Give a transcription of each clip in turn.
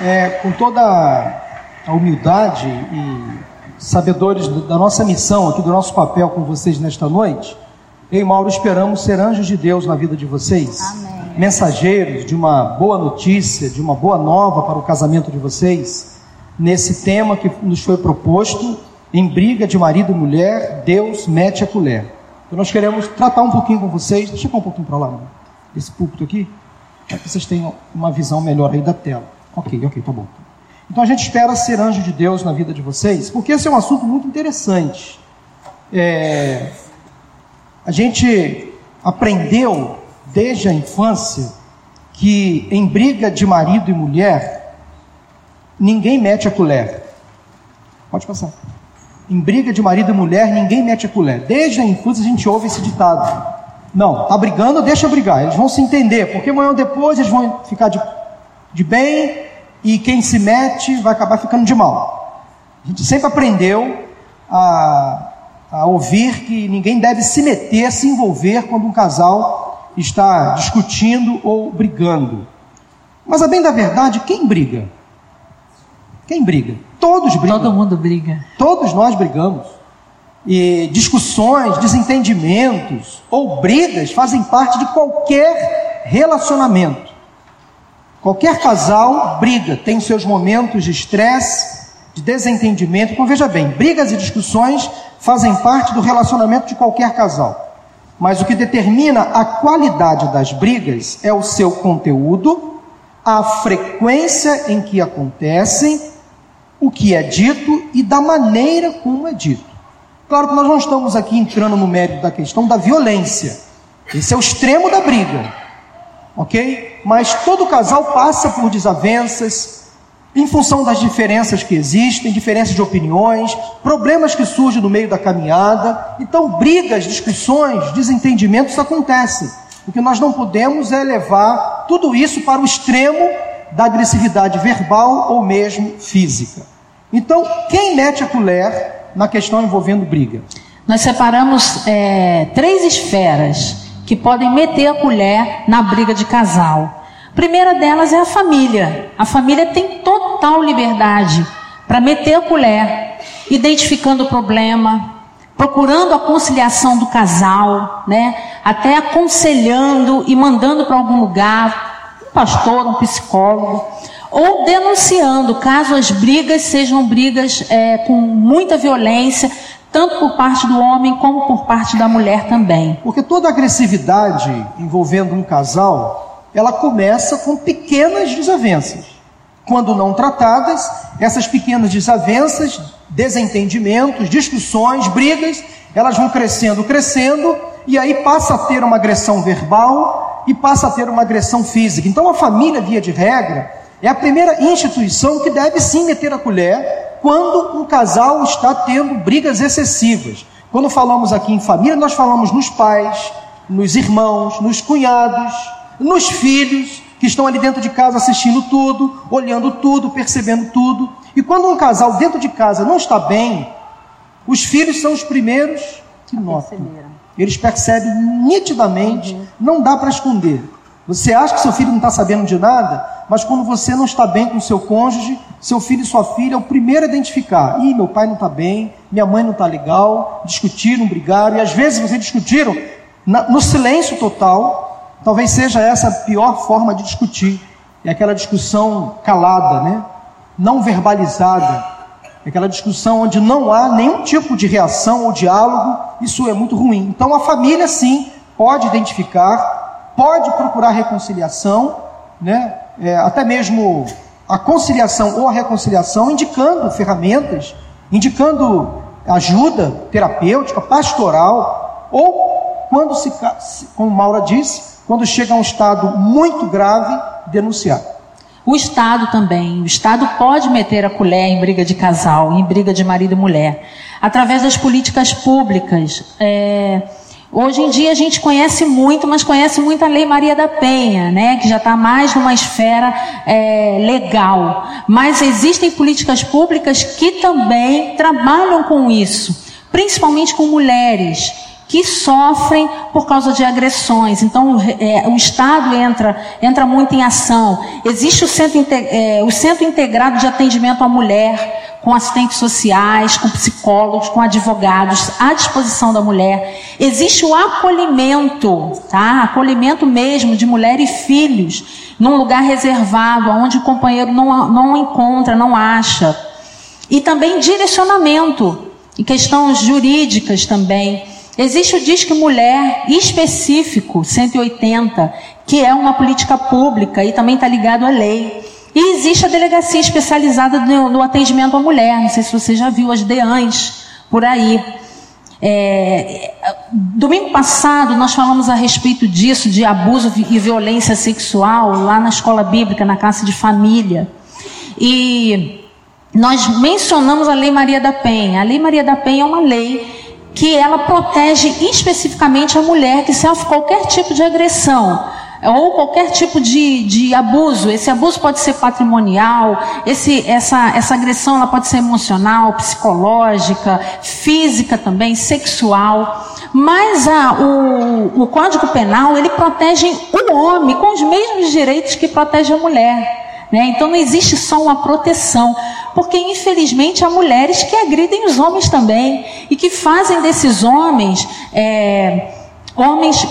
é, com toda a humildade e sabedores da nossa missão aqui, do nosso papel com vocês nesta noite, eu e Mauro esperamos ser anjos de Deus na vida de vocês. Amém. Mensageiros de uma boa notícia, de uma boa nova para o casamento de vocês, nesse tema que nos foi proposto, em briga de marido e mulher, Deus mete a colher. Então nós queremos tratar um pouquinho com vocês, deixa eu um pouquinho para lá, mano. esse púlpito aqui, para que vocês tenham uma visão melhor aí da tela. Ok, ok, tá bom. Então a gente espera ser anjo de Deus na vida de vocês, porque esse é um assunto muito interessante. É, a gente aprendeu desde a infância que em briga de marido e mulher, ninguém mete a colher. Pode passar. Em briga de marido e mulher, ninguém mete a colher. Desde a infância a gente ouve esse ditado. Não, tá brigando, deixa brigar. Eles vão se entender, porque amanhã ou depois eles vão ficar de, de bem e quem se mete vai acabar ficando de mal. A gente sempre aprendeu a, a ouvir que ninguém deve se meter, se envolver quando um casal está discutindo ou brigando. Mas a bem da verdade, quem briga? Quem briga? Todos brigam. Todo mundo briga. Todos nós brigamos. E discussões, desentendimentos ou brigas fazem parte de qualquer relacionamento. Qualquer casal briga, tem seus momentos de estresse, de desentendimento. Então veja bem, brigas e discussões fazem parte do relacionamento de qualquer casal. Mas o que determina a qualidade das brigas é o seu conteúdo, a frequência em que acontecem, o que é dito e da maneira como é dito. Claro que nós não estamos aqui entrando no mérito da questão da violência. Esse é o extremo da briga ok? Mas todo casal passa por desavenças, em função das diferenças que existem, diferenças de opiniões, problemas que surgem no meio da caminhada. Então, brigas, discussões, desentendimentos acontecem. O que nós não podemos é levar tudo isso para o extremo da agressividade verbal ou mesmo física. Então, quem mete a colher na questão envolvendo briga? Nós separamos é, três esferas que podem meter a colher na briga de casal. A primeira delas é a família. A família tem total liberdade para meter a colher, identificando o problema, procurando a conciliação do casal, né? Até aconselhando e mandando para algum lugar, um pastor, um psicólogo, ou denunciando, caso as brigas sejam brigas é, com muita violência, tanto por parte do homem como por parte da mulher também. Porque toda agressividade envolvendo um casal, ela começa com pequenas desavenças. Quando não tratadas, essas pequenas desavenças, desentendimentos, discussões, brigas, elas vão crescendo, crescendo, e aí passa a ter uma agressão verbal e passa a ter uma agressão física. Então a família, via de regra, é a primeira instituição que deve sim meter a colher quando um casal está tendo brigas excessivas. Quando falamos aqui em família, nós falamos nos pais, nos irmãos, nos cunhados, nos filhos que estão ali dentro de casa assistindo tudo, olhando tudo, percebendo tudo. E quando um casal dentro de casa não está bem, os filhos são os primeiros que notam. Eles percebem nitidamente, uhum. não dá para esconder. Você acha que seu filho não está sabendo de nada, mas quando você não está bem com seu cônjuge, seu filho e sua filha é o primeiro a identificar. Ih, meu pai não está bem, minha mãe não está legal, discutiram, brigaram, e às vezes vocês discutiram no silêncio total. Talvez seja essa a pior forma de discutir. É aquela discussão calada, né? não verbalizada. É aquela discussão onde não há nenhum tipo de reação ou diálogo. Isso é muito ruim. Então a família, sim, pode identificar pode procurar reconciliação, né? É, até mesmo a conciliação ou a reconciliação, indicando ferramentas, indicando ajuda terapêutica, pastoral, ou quando se, como Maura disse, quando chega a um estado muito grave, denunciar. O Estado também, o Estado pode meter a colher em briga de casal, em briga de marido e mulher, através das políticas públicas. É Hoje em dia a gente conhece muito, mas conhece muito a Lei Maria da Penha, né, que já está mais numa esfera é, legal. Mas existem políticas públicas que também trabalham com isso, principalmente com mulheres que sofrem por causa de agressões. Então, é, o Estado entra, entra muito em ação. Existe o centro, é, o centro Integrado de Atendimento à Mulher, com assistentes sociais, com psicólogos, com advogados à disposição da mulher. Existe o acolhimento, tá? Acolhimento mesmo de mulher e filhos, num lugar reservado, onde o companheiro não, não encontra, não acha. E também direcionamento, e questões jurídicas também. Existe o Disque Mulher específico, 180, que é uma política pública e também está ligado à lei. E existe a delegacia especializada no, no, atendimento à mulher. Não sei se você já viu as DEANs por aí. É, domingo passado nós falamos a respeito disso, de abuso e violência sexual, lá na escola bíblica, na classe de família. E nós mencionamos a Lei Maria da Penha. A Lei Maria da Penha é uma lei que ela protege especificamente a mulher que sofre qualquer tipo de agressão ou qualquer tipo de, de abuso. Esse abuso pode ser patrimonial, esse, essa, essa agressão ela pode ser emocional, psicológica, física também, sexual. Mas a, o, o Código Penal ele protege o homem com os mesmos direitos que protege a mulher. Né? Então não existe só uma proteção, porque infelizmente há mulheres que agridem os homens também e que fazem desses homens é, homens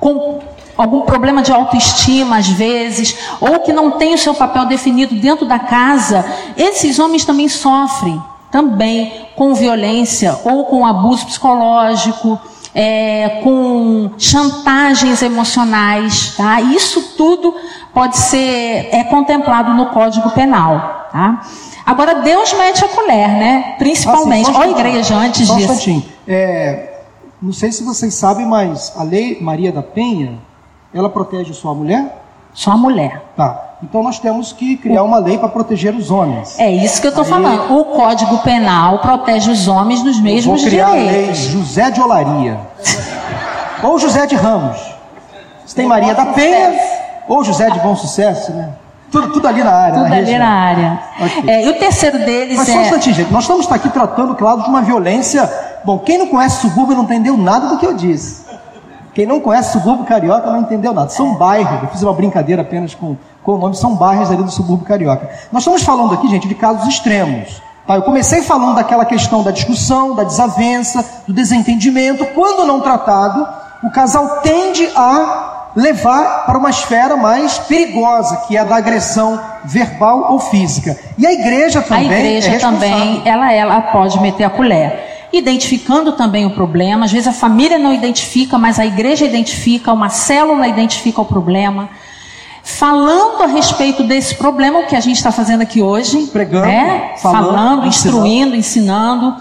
com algum problema de autoestima às vezes, ou que não tem o seu papel definido dentro da casa, esses homens também sofrem também com violência ou com abuso psicológico, é, com chantagens emocionais, tá? Isso tudo pode ser é contemplado no Código Penal, tá? Agora Deus mete a colher, né? Principalmente. Ah, sim, a igreja antes só disso. Um é, não sei se vocês sabem, mas a lei Maria da Penha, ela protege só a mulher? Só a mulher. Tá. Então nós temos que criar uma lei para proteger os homens. É isso que eu estou falando. O Código Penal protege os homens dos mesmos vou criar direitos. A lei José de Olaria. ou José de Ramos. Você tem Maria da Penha ou José de Bom Sucesso, né? Tudo, tudo ali na área. Tudo na ali região. na área. Okay. É, e o terceiro deles Mas é... só um instantinho, gente. Nós estamos aqui tratando, claro, de uma violência... Bom, quem não conhece subúrbio não entendeu nada do que eu disse. Quem não conhece subúrbio carioca não entendeu nada. São bairros, eu fiz uma brincadeira apenas com, com o nome, são bairros ali do subúrbio carioca. Nós estamos falando aqui, gente, de casos extremos. Tá? Eu comecei falando daquela questão da discussão, da desavença, do desentendimento. Quando não tratado, o casal tende a levar para uma esfera mais perigosa, que é a da agressão verbal ou física. E a igreja também. A igreja é também, ela, ela pode meter a colher identificando também o problema. Às vezes a família não identifica, mas a igreja identifica, uma célula identifica o problema. Falando a respeito desse problema, o que a gente está fazendo aqui hoje, pregando, né? falando, falando, instruindo, ensinando,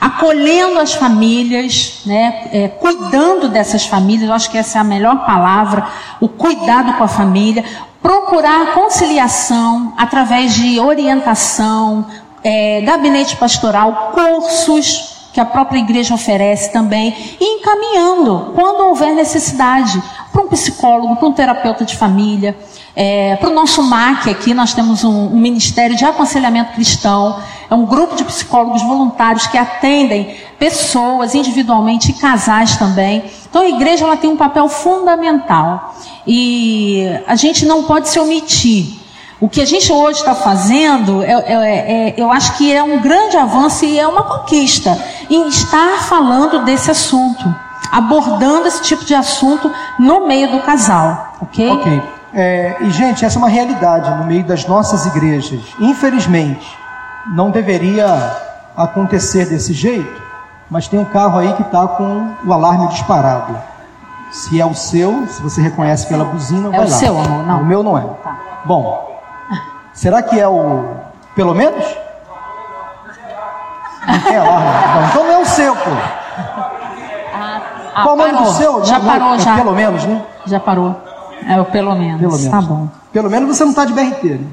acolhendo as famílias, né? É, cuidando dessas famílias. Eu acho que essa é a melhor palavra, o cuidado com a família, procurar conciliação através de orientação, é, gabinete pastoral, cursos que a própria igreja oferece também, e encaminhando, quando houver necessidade, para um psicólogo, para um terapeuta de família, é, para o nosso MAC aqui, nós temos um, um, Ministério de Aconselhamento Cristão, é um grupo de psicólogos voluntários que atendem pessoas individualmente e casais também. Então a igreja ela tem um papel fundamental e a gente não pode se omitir o que a gente hoje está fazendo, é, é, é, eu acho que é um grande avanço e é uma conquista em estar falando desse assunto, abordando esse tipo de assunto no meio do casal, ok? Ok. É, e gente, essa é uma realidade no meio das nossas igrejas. Infelizmente, não deveria acontecer desse jeito, mas tem um carro aí que está com o alarme disparado. Se é o seu, se você reconhece pela buzina, é vai lá. É o seu, amor, não. O meu não é. Tá. Bom, Será que é o pelo menos? Não tem alarme. Então não é o seu, pô. Ah, Qual o nome do seu? Já não, é parou, é já. Pelo menos, né? Já parou. É o pelo menos. Pelo menos. Tá bom. Pelo menos você não está de BRT. Né?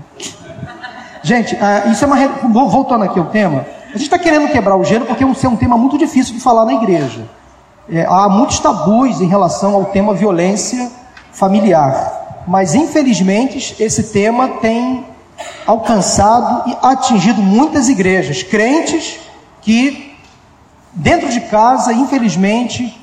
Gente, ah, isso é uma. Voltando aqui ao tema, a gente está querendo quebrar o gelo porque é um tema muito difícil de falar na igreja. É, há muitos tabus em relação ao tema violência familiar. Mas infelizmente esse tema tem alcançado e atingido muitas igrejas, crentes que dentro de casa, infelizmente,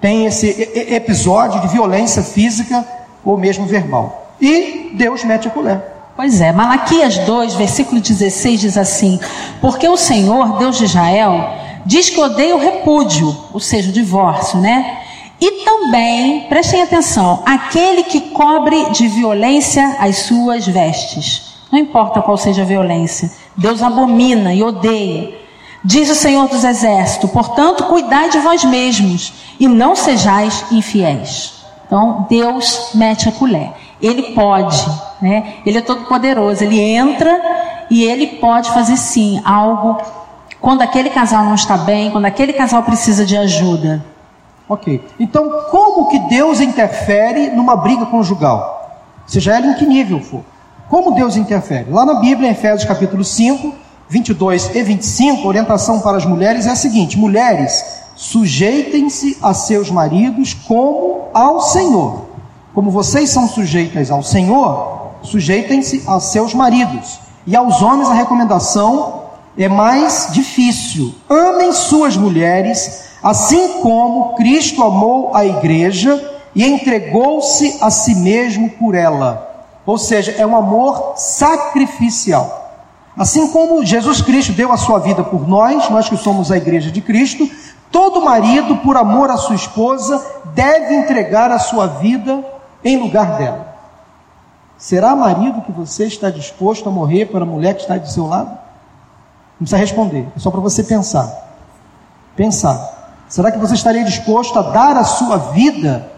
tem esse episódio de violência física ou mesmo verbal. E Deus mete a colher. Pois é, Malaquias 2, versículo 16 diz assim: Porque o Senhor, Deus de Israel, diz que odeia o repúdio, ou seja, o divórcio, né? E também, prestem atenção, aquele que cobre de violência as suas vestes. Não importa qual seja a violência, Deus abomina e odeia. Diz o Senhor dos Exércitos: portanto, cuidai de vós mesmos e não sejais infiéis. Então, Deus mete a colher. Ele pode, né? Ele é todo poderoso. Ele entra e ele pode fazer sim algo quando aquele casal não está bem, quando aquele casal precisa de ajuda. Ok. Então, como que Deus interfere numa briga conjugal? Seja ela em que nível for. Como Deus interfere? Lá na Bíblia, em Efésios capítulo 5, 22 e 25, a orientação para as mulheres é a seguinte: mulheres, sujeitem-se a seus maridos como ao Senhor. Como vocês são sujeitas ao Senhor, sujeitem-se a seus maridos. E aos homens a recomendação é mais difícil. Amem suas mulheres, assim como Cristo amou a igreja e entregou-se a si mesmo por ela. Ou seja, é um amor sacrificial. Assim como Jesus Cristo deu a sua vida por nós, nós que somos a igreja de Cristo, todo marido, por amor à sua esposa, deve entregar a sua vida em lugar dela. Será marido que você está disposto a morrer para a mulher que está do seu lado? Não precisa responder, é só para você pensar. Pensar. Será que você estaria disposto a dar a sua vida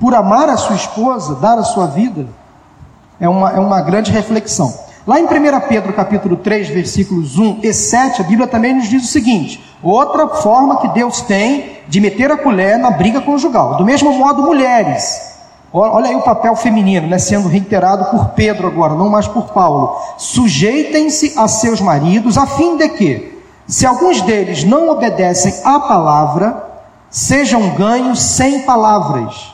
por amar a sua esposa, dar a sua vida? É uma, é uma grande reflexão. Lá em 1 Pedro capítulo 3, versículos 1 e 7, a Bíblia também nos diz o seguinte: outra forma que Deus tem de meter a colher na briga conjugal. Do mesmo modo, mulheres. Olha aí o papel feminino, né, sendo reiterado por Pedro agora, não mais por Paulo. Sujeitem-se a seus maridos, a fim de que, se alguns deles não obedecem à palavra, sejam ganhos sem palavras,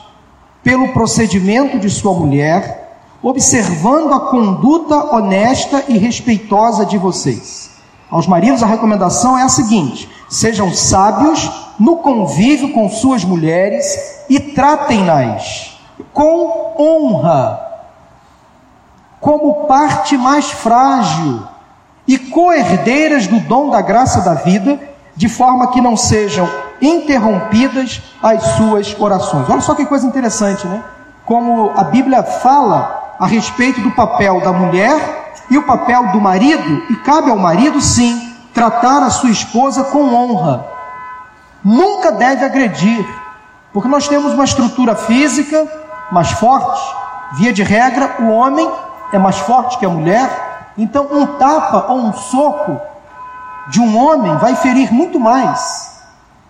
pelo procedimento de sua mulher, observando a conduta honesta e respeitosa de vocês. Aos maridos, a recomendação é a seguinte: sejam sábios no convívio com suas mulheres e tratem-nas com honra, como parte mais frágil e co-herdeiras do dom da graça da vida, de forma que não sejam interrompidas as suas orações. Olha só que coisa interessante, né? Como a Bíblia fala a respeito do papel da mulher e o papel do marido, e cabe ao marido, sim, tratar a sua esposa com honra. Nunca deve agredir, porque nós temos uma estrutura física, mais fortes. Via de regra, o homem é mais forte que a mulher. Então, um tapa ou um soco de um homem vai ferir muito mais.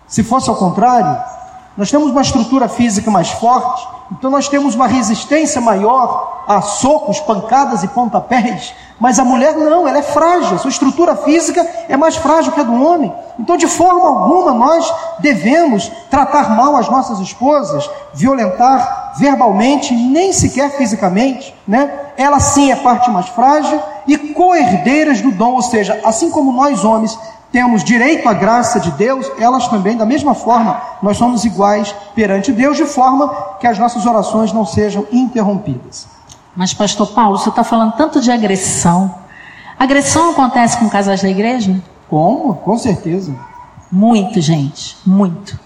Se fosse ao contrário, nós temos uma estrutura física mais forte, então nós temos uma resistência maior a socos, pancadas e pontapés, mas a mulher não, ela é frágil, sua estrutura física é mais frágil que a do homem. Então, de forma alguma, nós devemos tratar mal as nossas esposas, violentar verbalmente, nem sequer fisicamente, né? Ela sim é parte mais frágil e co-herdeiras do dom, ou seja, assim como nós homens temos direito à graça de Deus, elas também, da mesma forma, nós somos iguais perante Deus, de forma que as nossas orações não sejam interrompidas. Mas, Pastor Paulo, você está falando tanto de agressão. Agressão acontece com casais da igreja? Como? Com certeza. Muito, gente, muito.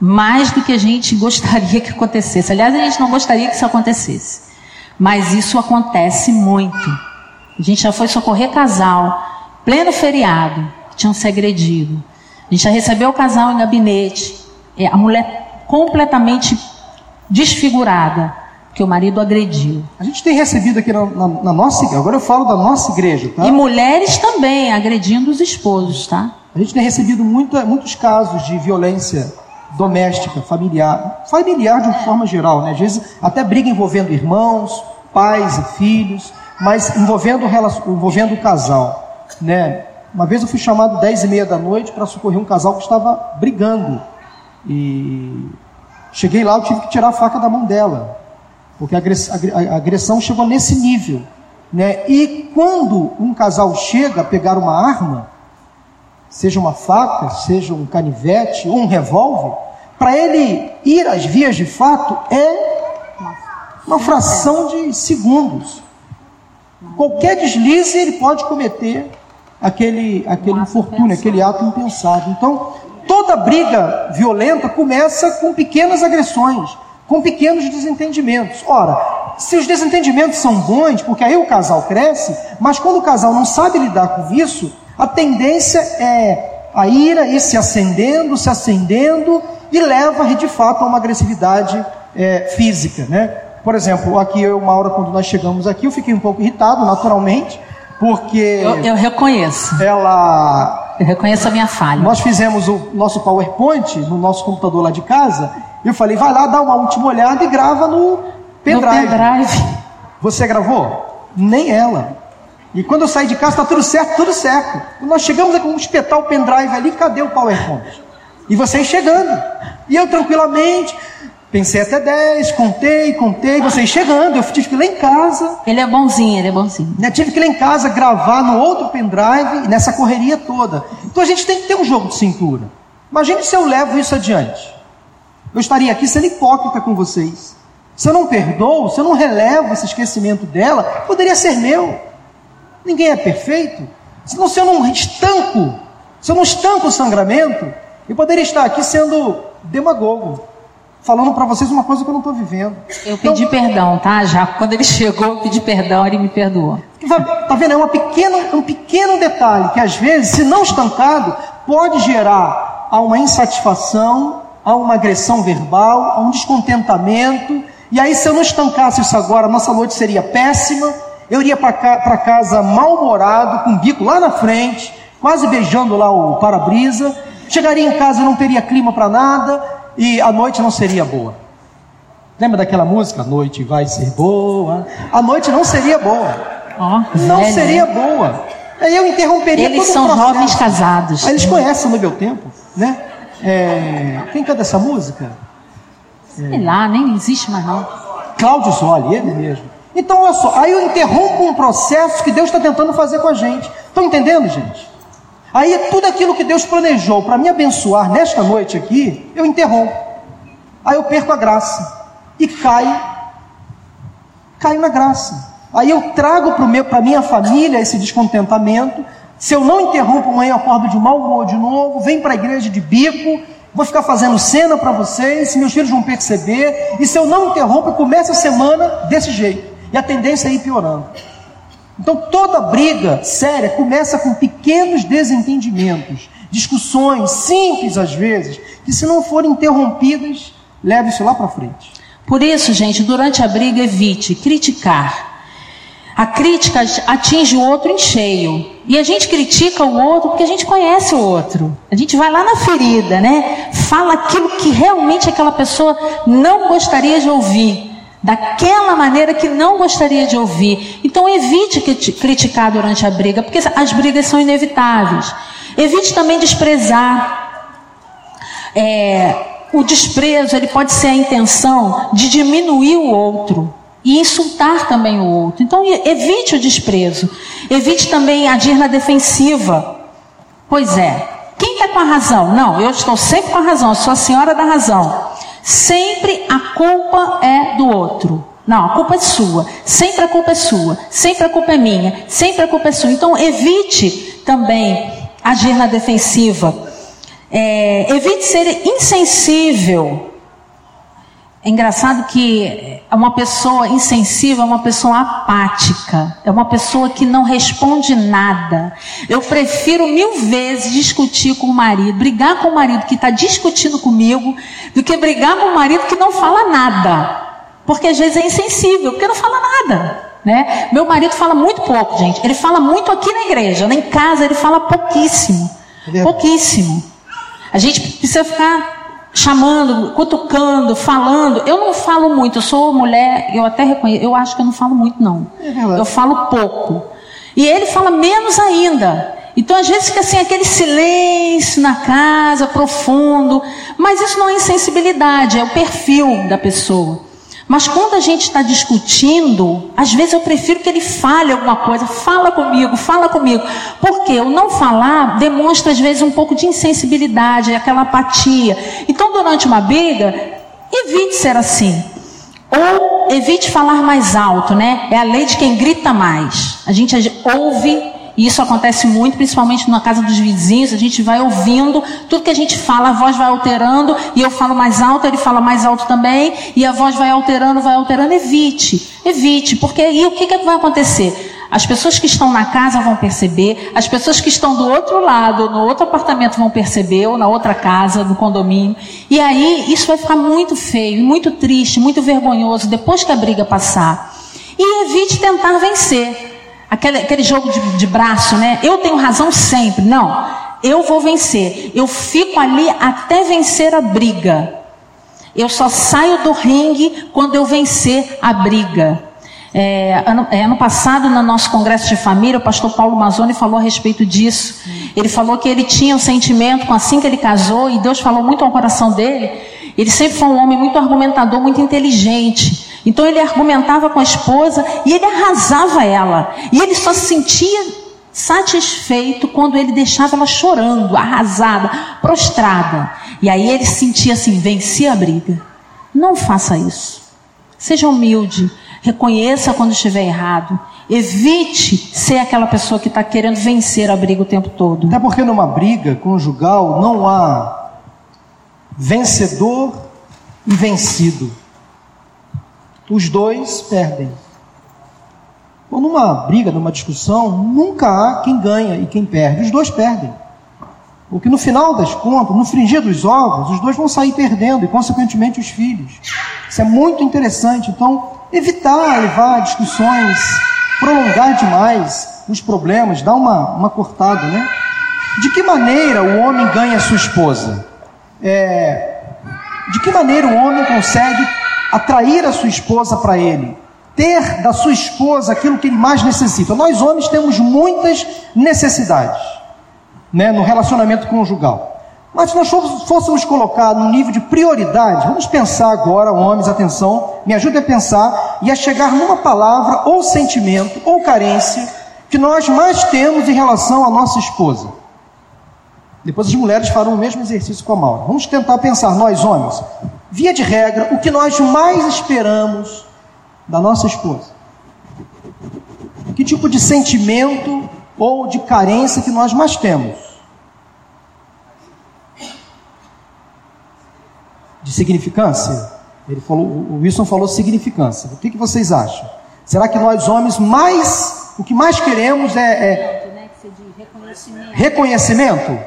Mais do que a gente gostaria que acontecesse. Aliás, a gente não gostaria que isso acontecesse. Mas isso acontece muito. A gente já foi socorrer casal pleno feriado, tinham se agredido. A gente já recebeu o casal em gabinete, é, a mulher completamente desfigurada, que o marido agrediu. A gente tem recebido aqui na, na, na nossa igreja, agora eu falo da nossa igreja, tá? E mulheres também agredindo os esposos, tá? A gente tem recebido muita, muitos casos de violência doméstica, familiar, familiar de uma forma geral, né? Às vezes até briga envolvendo irmãos, pais e filhos, mas envolvendo, envolvendo o casal né? Uma vez eu fui chamado dez e meia da noite para socorrer um casal que estava brigando. E cheguei lá, eu tive que tirar a faca da mão dela, porque a agressão chegou nesse nível. Né? E quando um casal chega a pegar uma arma, seja uma faca, seja um canivete ou um revólver, para ele ir às vias de fato é uma fração de segundos. Qualquer deslize ele pode cometer aquele, aquele infortúnio, aquele ato impensado. Então, toda briga violenta começa com pequenas agressões, com pequenos desentendimentos. Ora, se os desentendimentos são bons, porque aí o casal cresce, mas quando o casal não sabe lidar com isso, a tendência é a ira ir se acendendo, se acendendo e leva de fato a uma agressividade é, física, né? Por exemplo, aqui eu, uma hora quando nós chegamos aqui, eu fiquei um pouco irritado, naturalmente, porque. Eu, eu reconheço. Ela. Eu reconheço a minha falha. Nós fizemos o nosso PowerPoint no nosso computador lá de casa. E eu falei, vai lá, dá uma última olhada e grava no pendrive. No pendrive. Você gravou? Nem ela. E quando eu saí de casa, está tudo certo, tudo certo. nós chegamos vamos espetar o pendrive ali, cadê o PowerPoint? E vocês chegando. E eu tranquilamente, Pensei até 10, contei, contei, vocês chegando, eu tive que ir lá em casa. Ele é bonzinho, ele é bonzinho. Né, tive que ir lá em casa gravar no outro pendrive, nessa correria toda. Então a gente tem que ter um jogo de cintura. Imagine se eu levo isso adiante. Eu estaria aqui sendo hipócrita com vocês. Se eu não perdoo, se eu não relevo esse esquecimento dela, poderia ser meu. Ninguém é perfeito. Senão, se eu não estanco, se eu não estanco o sangramento, eu poderia estar aqui sendo demagogo falando para vocês uma coisa que eu não estou vivendo. Eu pedi então, perdão, tá? Já quando ele chegou, eu pedi perdão, ele me perdoou. Tá vendo? É uma pequena, um pequeno detalhe que às vezes, se não estancado, pode gerar a uma insatisfação, a uma agressão verbal, a um descontentamento. E aí, se eu não estancasse isso agora, nossa noite seria péssima. Eu iria para ca casa mal-humorado, com o bico lá na frente, quase beijando lá o para-brisa. Chegaria em casa e não teria clima para nada e a noite não seria boa. Lembra daquela música? A noite vai ser boa. A noite não seria boa. Oh, não seria boa. Aí eu interromperia Eles todo são jovens casados. Eles conhecem no meu tempo, né? É... Quem canta essa música? Sei é... lá, nem existe mais não. Cláudio Zoli, ele mesmo. Então, olha só, aí eu interrompo um processo que Deus está tentando fazer com a gente. Estão entendendo, gente? Aí tudo aquilo que Deus planejou para me abençoar nesta noite aqui, eu interrompo. Aí eu perco a graça e caio, caio na graça. Aí eu trago para a minha família esse descontentamento. Se eu não interrompo amanhã, eu acordo de mau humor de novo, venho para a igreja de bico, vou ficar fazendo cena para vocês, meus filhos vão perceber. E se eu não interrompo, eu começo a semana desse jeito. E a tendência é ir piorando. Então toda briga séria começa com pequenos desentendimentos, discussões simples às vezes, que se não forem interrompidas, leva isso lá para frente. Por isso, gente, durante a briga evite criticar. A crítica atinge o outro em cheio. E a gente critica o outro porque a gente conhece o outro. A gente vai lá na ferida, né? Fala aquilo que realmente aquela pessoa não gostaria de ouvir daquela maneira que não gostaria de ouvir. Então evite criticar durante a briga, porque as brigas são inevitáveis. Evite também desprezar. É, o desprezo ele pode ser a intenção de diminuir o outro e insultar também o outro. Então evite o desprezo. Evite também agir na defensiva. Pois é, quem está com a razão? Não, eu estou sempre com a razão, eu sou a senhora da razão. Sempre a culpa é do outro. Não, a culpa é sua. Sempre a culpa é sua. Sempre a culpa é minha. Sempre a culpa é sua. Então evite também agir na defensiva. É, evite ser insensível é engraçado que uma pessoa insensível é uma pessoa apática, é uma pessoa que não responde nada. Eu prefiro mil vezes discutir com o marido, brigar com o marido que está discutindo comigo, do que brigar com o marido que não fala nada. Porque às vezes é insensível, porque não fala nada. Né? Meu marido fala muito pouco, gente. Ele fala muito aqui na igreja, em casa ele fala pouquíssimo. Pouquíssimo. A gente precisa ficar chamando, cutucando, falando. Eu não falo muito, eu sou mulher, eu até reconheço, eu acho que eu não falo muito, não. É eu falo pouco. E ele fala menos ainda. Então, às vezes, fica assim aquele silêncio na casa, profundo. Mas isso não é insensibilidade, é o perfil da pessoa. Mas quando a gente está discutindo, às vezes eu prefiro que ele fale alguma coisa. Fala comigo, fala comigo. Porque o não falar demonstra, às vezes, um pouco de insensibilidade, aquela apatia. Então, durante uma briga, evite ser assim. Ou evite falar mais alto, né? É a lei de quem grita mais. A gente ouve e isso acontece muito, principalmente na casa dos vizinhos. A gente vai ouvindo, tudo que a gente fala, a voz vai alterando, e eu falo mais alto, ele fala mais alto também, e a voz vai alterando, vai alterando. Evite, evite, porque aí o que, que vai acontecer? As pessoas que estão na casa vão perceber, as pessoas que estão do outro lado, no outro apartamento vão perceber, ou na outra casa, no condomínio. E aí isso vai ficar muito feio, muito triste, muito vergonhoso depois que a briga passar. E evite tentar vencer. Aquele, aquele jogo de, de braço, né? Eu tenho razão sempre. Não, eu vou vencer. Eu fico ali até vencer a briga. Eu só saio do ringue quando eu vencer a briga. É, ano, é, ano, passado, no nosso congresso de família, o pastor Paulo Mazzoni falou a respeito disso. Ele falou que ele tinha um sentimento assim que ele casou, e Deus falou muito ao coração dele. Ele sempre foi um homem muito argumentador, muito inteligente. Então ele argumentava com a esposa e ele arrasava ela. E ele só se sentia satisfeito quando ele deixava ela chorando, arrasada, prostrada. E aí ele sentia assim: venci a briga. Não faça isso. Seja humilde. Reconheça quando estiver errado. Evite ser aquela pessoa que está querendo vencer a briga o tempo todo. Até porque numa briga conjugal não há vencedor e vencido os dois perdem. Ou numa briga, numa discussão, nunca há quem ganha e quem perde. Os dois perdem. Porque no final das contas, no fringir dos ovos, os dois vão sair perdendo e, consequentemente, os filhos. Isso é muito interessante. Então, evitar levar discussões, prolongar demais os problemas, dar uma, uma cortada, né? De que maneira o homem ganha sua esposa? É, de que maneira o homem consegue atrair a sua esposa para ele, ter da sua esposa aquilo que ele mais necessita. Nós homens temos muitas necessidades né, no relacionamento conjugal. Mas se nós fôssemos colocar no nível de prioridade, vamos pensar agora, homens, atenção, me ajude a pensar e a chegar numa palavra ou sentimento ou carência que nós mais temos em relação à nossa esposa. Depois as mulheres farão o mesmo exercício com a Maura. Vamos tentar pensar, nós homens, via de regra, o que nós mais esperamos da nossa esposa? Que tipo de sentimento ou de carência que nós mais temos? De significância? Ele falou, o Wilson falou significância. O que, que vocês acham? Será que nós homens mais, o que mais queremos é, é reconhecimento,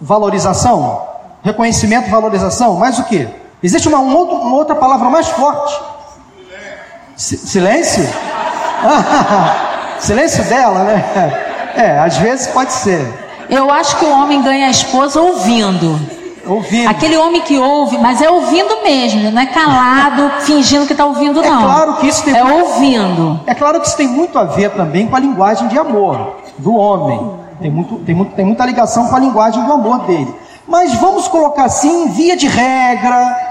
valorização, reconhecimento, valorização, mais o que? Existe uma, um outro, uma outra palavra mais forte. silêncio? silêncio dela, né? É, às vezes pode ser. Eu acho que o homem ganha a esposa ouvindo. Ouvindo. Aquele homem que ouve, mas é ouvindo mesmo, não é calado, fingindo que está ouvindo, não. É claro que isso tem. É ouvindo. É claro que isso tem muito a ver também com a linguagem de amor do homem. Tem, muito, tem, muito, tem muita ligação com a linguagem do amor dele. Mas vamos colocar assim, via de regra,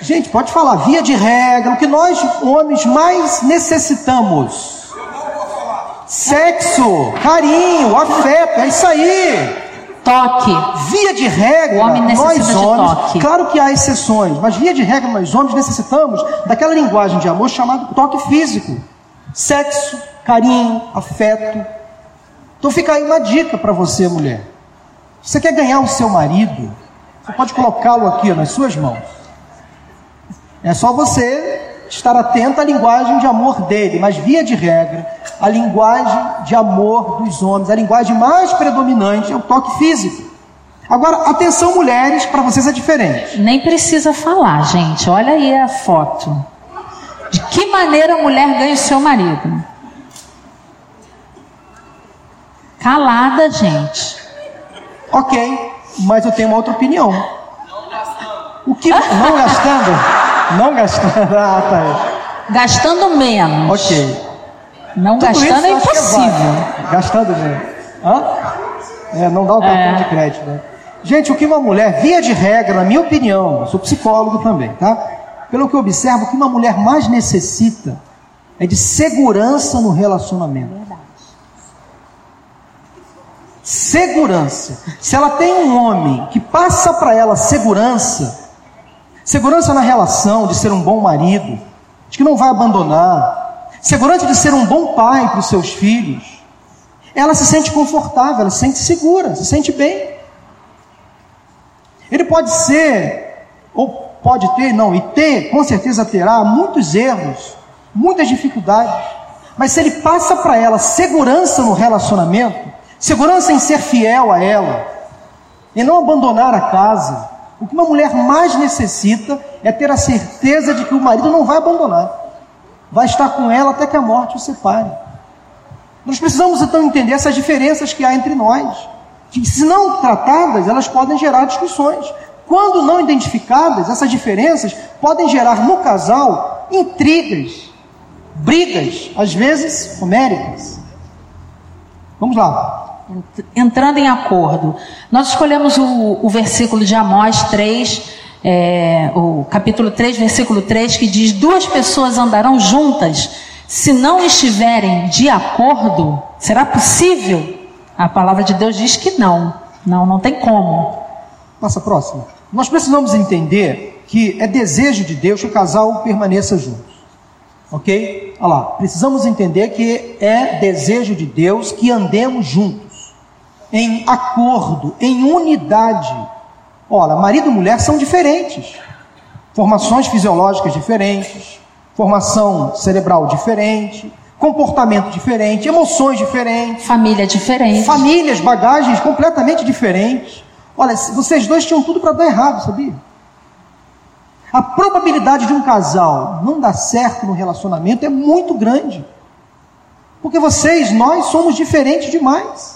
Gente, pode falar, via de regra, o que nós homens mais necessitamos: sexo, carinho, afeto, é isso aí. Toque. Via de regra, nós homens, claro que há exceções, mas via de regra nós homens necessitamos daquela linguagem de amor chamada toque físico. Sexo, carinho, afeto. Então fica aí uma dica para você, mulher. Você quer ganhar o seu marido? Você pode colocá-lo aqui nas suas mãos. É só você estar atento à linguagem de amor dele, mas via de regra, a linguagem de amor dos homens, a linguagem mais predominante é o toque físico. Agora, atenção mulheres, para vocês é diferente. Nem precisa falar, gente. Olha aí a foto. De que maneira a mulher ganha o seu marido? Calada, gente. Ok, mas eu tenho uma outra opinião. O que não gastando? Não gastando. Ah, tá. Gastando menos. Ok. Não Tudo gastando é impossível. É gastando menos. Hã? É, não dá o cartão é. de crédito, né? Gente, o que uma mulher, via de regra, na minha opinião, sou psicólogo também, tá? pelo que eu observo, o que uma mulher mais necessita é de segurança no relacionamento. Segurança. Se ela tem um homem que passa para ela segurança, segurança na relação, de ser um bom marido, de que não vai abandonar, segurança de ser um bom pai para os seus filhos, ela se sente confortável, ela se sente segura, se sente bem. Ele pode ser, ou pode ter, não, e ter, com certeza terá muitos erros, muitas dificuldades, mas se ele passa para ela segurança no relacionamento, segurança em ser fiel a ela, em não abandonar a casa, o que uma mulher mais necessita é ter a certeza de que o marido não vai abandonar, vai estar com ela até que a morte o separe. Nós precisamos então entender essas diferenças que há entre nós, que se não tratadas, elas podem gerar discussões. Quando não identificadas, essas diferenças podem gerar no casal intrigas, brigas, às vezes homéricas. Vamos lá. Entrando em acordo, nós escolhemos o, o versículo de Amós 3, é, o capítulo 3, versículo 3, que diz: Duas pessoas andarão juntas se não estiverem de acordo, será possível? A palavra de Deus diz que não. Não, não tem como. Passa próxima. Nós precisamos entender que é desejo de Deus que o casal permaneça juntos. Ok? Olha lá. Precisamos entender que é desejo de Deus que andemos juntos, em acordo, em unidade. Olha, marido e mulher são diferentes, formações fisiológicas diferentes, formação cerebral diferente, comportamento diferente, emoções diferentes, família diferente, famílias, bagagens completamente diferentes. Olha, vocês dois tinham tudo para dar errado, sabia? A probabilidade de um casal não dar certo no relacionamento é muito grande. Porque vocês, nós somos diferentes demais.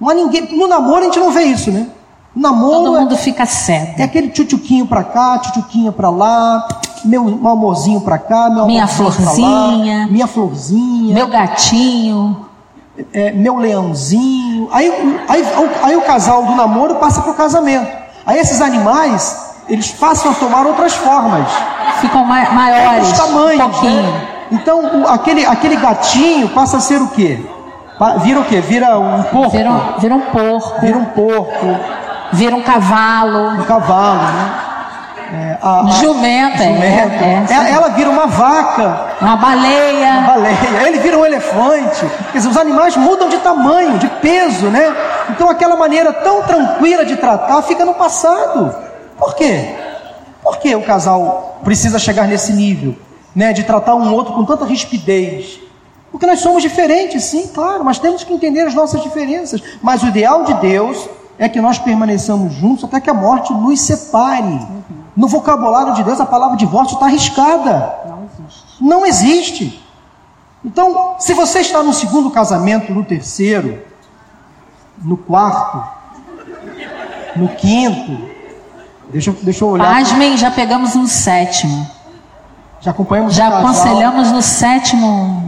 Não há ninguém, no namoro a gente não vê isso, né? O namoro Todo mundo é, fica cego. É aquele tchutchuquinho para cá, tchutchuquinho para lá, meu, meu amorzinho para cá, meu minha florzinha, lá, minha florzinha, meu gatinho, é, meu leãozinho. Aí, aí, aí, aí o casal do namoro passa para o casamento. Aí esses animais eles passam a tomar outras formas, ficam ma maiores, tamanhos, um pouquinho. Né? Então o, aquele aquele gatinho passa a ser o quê? Vira o quê? Vira um porco. Vira um, vira um porco. Vira um porco. Vira um cavalo. Um cavalo, né? É, a, a, jumenta, jumenta. É, é, ela vira uma vaca, uma baleia, uma baleia. Ele vira um elefante. Quer dizer, os animais mudam de tamanho, de peso, né? Então aquela maneira tão tranquila de tratar fica no passado. Por quê? Por que o casal precisa chegar nesse nível, né, de tratar um outro com tanta rispidez? Porque nós somos diferentes, sim, claro, mas temos que entender as nossas diferenças. Mas o ideal de Deus é que nós permaneçamos juntos até que a morte nos separe. No vocabulário de Deus, a palavra divórcio está arriscada. Não existe. Não existe. Então, se você está no segundo casamento, no terceiro, no quarto, no quinto, deixa, deixa eu olhar. Pasmem, já pegamos no sétimo. Já acompanhamos Já aconselhamos no sétimo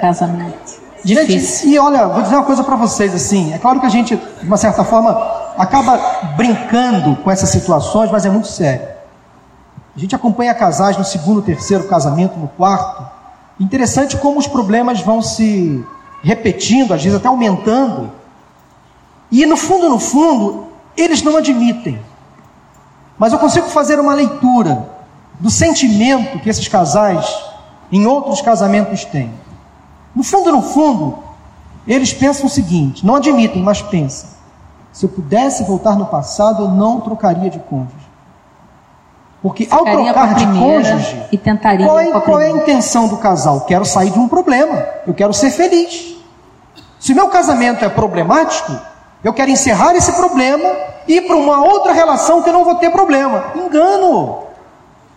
casamento. Difícil. E olha, vou dizer uma coisa para vocês assim. É claro que a gente, de uma certa forma, acaba brincando com essas situações, mas é muito sério. A gente acompanha casais no segundo, terceiro casamento, no quarto. Interessante como os problemas vão se repetindo, às vezes até aumentando. E no fundo, no fundo, eles não admitem. Mas eu consigo fazer uma leitura do sentimento que esses casais em outros casamentos têm. No fundo, no fundo, eles pensam o seguinte: não admitem, mas pensam. Se eu pudesse voltar no passado, eu não trocaria de cônjuge. Porque ao trocar de cônjuge, e tentaria qual, é, qual é a intenção do casal? Quero sair de um problema, eu quero ser feliz. Se o meu casamento é problemático, eu quero encerrar esse problema e ir para uma outra relação que eu não vou ter problema. Engano.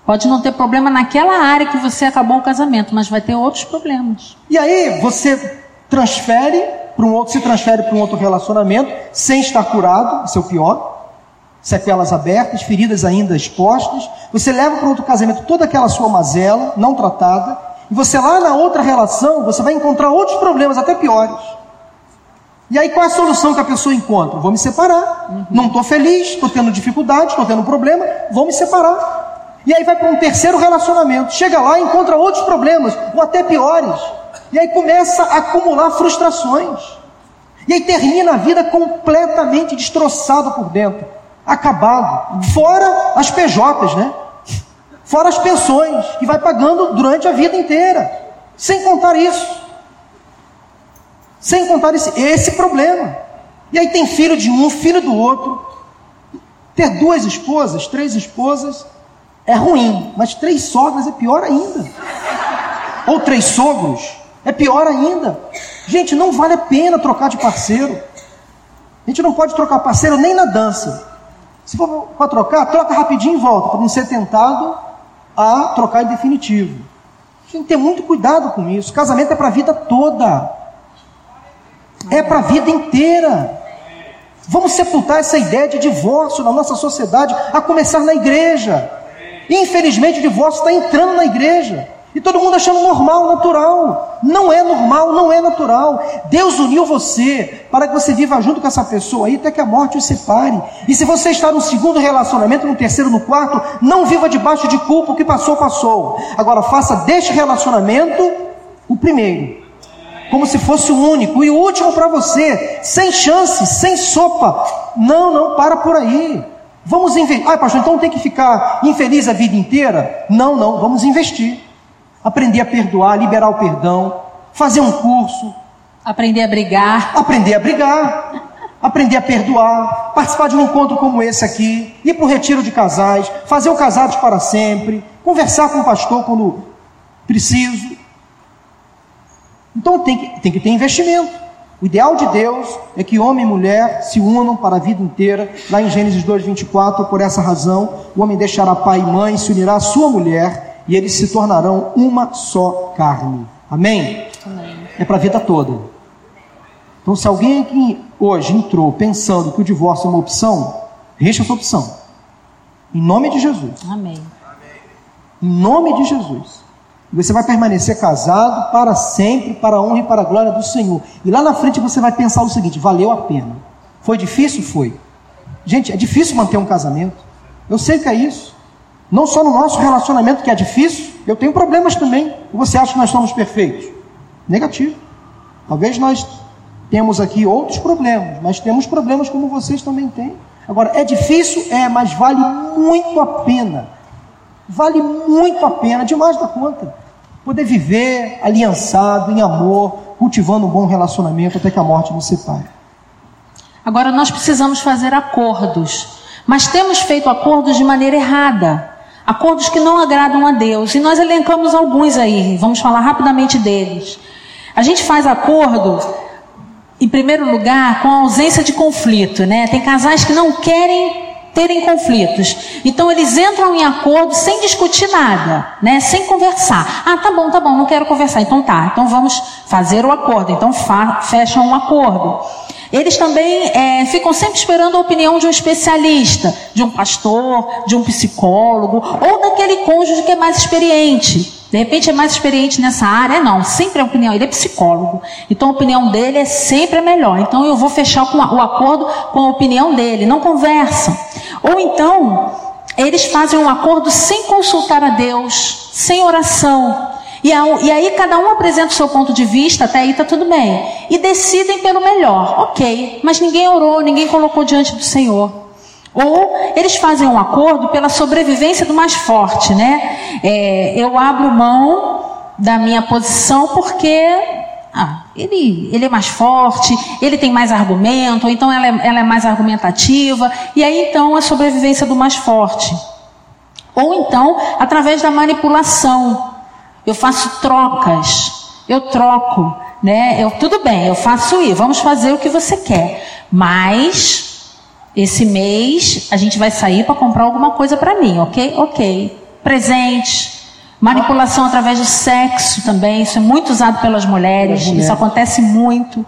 Pode não ter problema naquela área que você acabou o casamento, mas vai ter outros problemas. E aí você transfere para um outro, se transfere para um outro relacionamento sem estar curado, isso é pior. Sequelas abertas, feridas ainda expostas. Você leva para outro casamento toda aquela sua mazela não tratada, e você lá na outra relação, você vai encontrar outros problemas até piores. E aí qual é a solução que a pessoa encontra? Vou me separar. Uhum. Não estou feliz, estou tendo dificuldade, estou tendo problema, vou me separar. E aí vai para um terceiro relacionamento. Chega lá e encontra outros problemas, ou até piores. E aí começa a acumular frustrações. E aí termina a vida completamente destroçado por dentro, acabado. Fora as PJs, né? Fora as pensões, que vai pagando durante a vida inteira. Sem contar isso. Sem contar esse, esse problema. E aí tem filho de um, filho do outro. Ter duas esposas, três esposas, é ruim, mas três sogras é pior ainda. Ou três sogros é pior ainda. Gente, não vale a pena trocar de parceiro. A gente não pode trocar parceiro nem na dança. Se for para trocar, troca rapidinho e volta, para não ser tentado a trocar em definitivo. Tem que ter muito cuidado com isso. Casamento é para a vida toda. É para a vida inteira. Vamos sepultar essa ideia de divórcio na nossa sociedade, a começar na igreja. Infelizmente, o divórcio está entrando na igreja. E todo mundo achando normal, natural. Não é normal, não é natural. Deus uniu você para que você viva junto com essa pessoa aí até que a morte os separe. E se você está no segundo relacionamento, no terceiro, no quarto, não viva debaixo de culpa, o que passou, passou. Agora faça deste relacionamento o primeiro. Como se fosse o único e o último para você, sem chance, sem sopa. Não, não, para por aí. Vamos investir. Ah, pastor, então tem que ficar infeliz a vida inteira? Não, não, vamos investir. Aprender a perdoar, liberar o perdão, fazer um curso. Aprender a brigar. Aprender a brigar. Aprender a perdoar, participar de um encontro como esse aqui, ir para um retiro de casais, fazer o casados para sempre, conversar com o pastor quando preciso. Então tem que, tem que ter investimento. O ideal de Deus é que homem e mulher se unam para a vida inteira. Lá em Gênesis 2:24, por essa razão, o homem deixará pai e mãe, se unirá à sua mulher e eles se tornarão uma só carne. Amém? Amém. É para a vida toda. Então, se alguém aqui hoje entrou pensando que o divórcio é uma opção, deixa essa opção. Em nome de Jesus. Amém. Em nome de Jesus. Você vai permanecer casado para sempre, para a honra e para a glória do Senhor. E lá na frente você vai pensar o seguinte: valeu a pena. Foi difícil? Foi. Gente, é difícil manter um casamento. Eu sei que é isso. Não só no nosso relacionamento que é difícil, eu tenho problemas também. Você acha que nós somos perfeitos? Negativo. Talvez nós temos aqui outros problemas, mas temos problemas como vocês também têm. Agora, é difícil? É, mas vale muito a pena. Vale muito a pena, demais da conta. Poder viver aliançado, em amor, cultivando um bom relacionamento até que a morte nos separe. Agora nós precisamos fazer acordos, mas temos feito acordos de maneira errada. Acordos que não agradam a Deus. E nós elencamos alguns aí, vamos falar rapidamente deles. A gente faz acordo, em primeiro lugar, com a ausência de conflito, né? Tem casais que não querem terem conflitos. Então eles entram em acordo sem discutir nada, né? Sem conversar. Ah, tá bom, tá bom, não quero conversar. Então tá, então vamos fazer o acordo. Então fecham um acordo. Eles também é, ficam sempre esperando a opinião de um especialista, de um pastor, de um psicólogo, ou daquele cônjuge que é mais experiente. De repente é mais experiente nessa área? Não, sempre a opinião. Ele é psicólogo. Então a opinião dele é sempre a melhor. Então eu vou fechar com o acordo com a opinião dele. Não conversam. Ou então, eles fazem um acordo sem consultar a Deus, sem oração. E, aí cada um apresenta o seu ponto de vista, até aí está tudo bem. E decidem pelo melhor. Ok, mas ninguém orou, ninguém colocou diante do Senhor. Ou eles fazem um acordo pela sobrevivência do mais forte, né? É, eu abro mão da minha posição porque ah, ele, ele é mais forte, ele tem mais argumento, ou então ela é, ela é mais argumentativa, e aí então a sobrevivência do mais forte. Ou então, através da manipulação. Eu faço trocas, eu troco, né? Eu, tudo bem, eu faço isso, vamos fazer o que você quer, mas esse mês a gente vai sair para comprar alguma coisa para mim, ok? Ok. Presente, Manipulação através do sexo também, isso é muito usado pelas mulheres, isso acontece muito.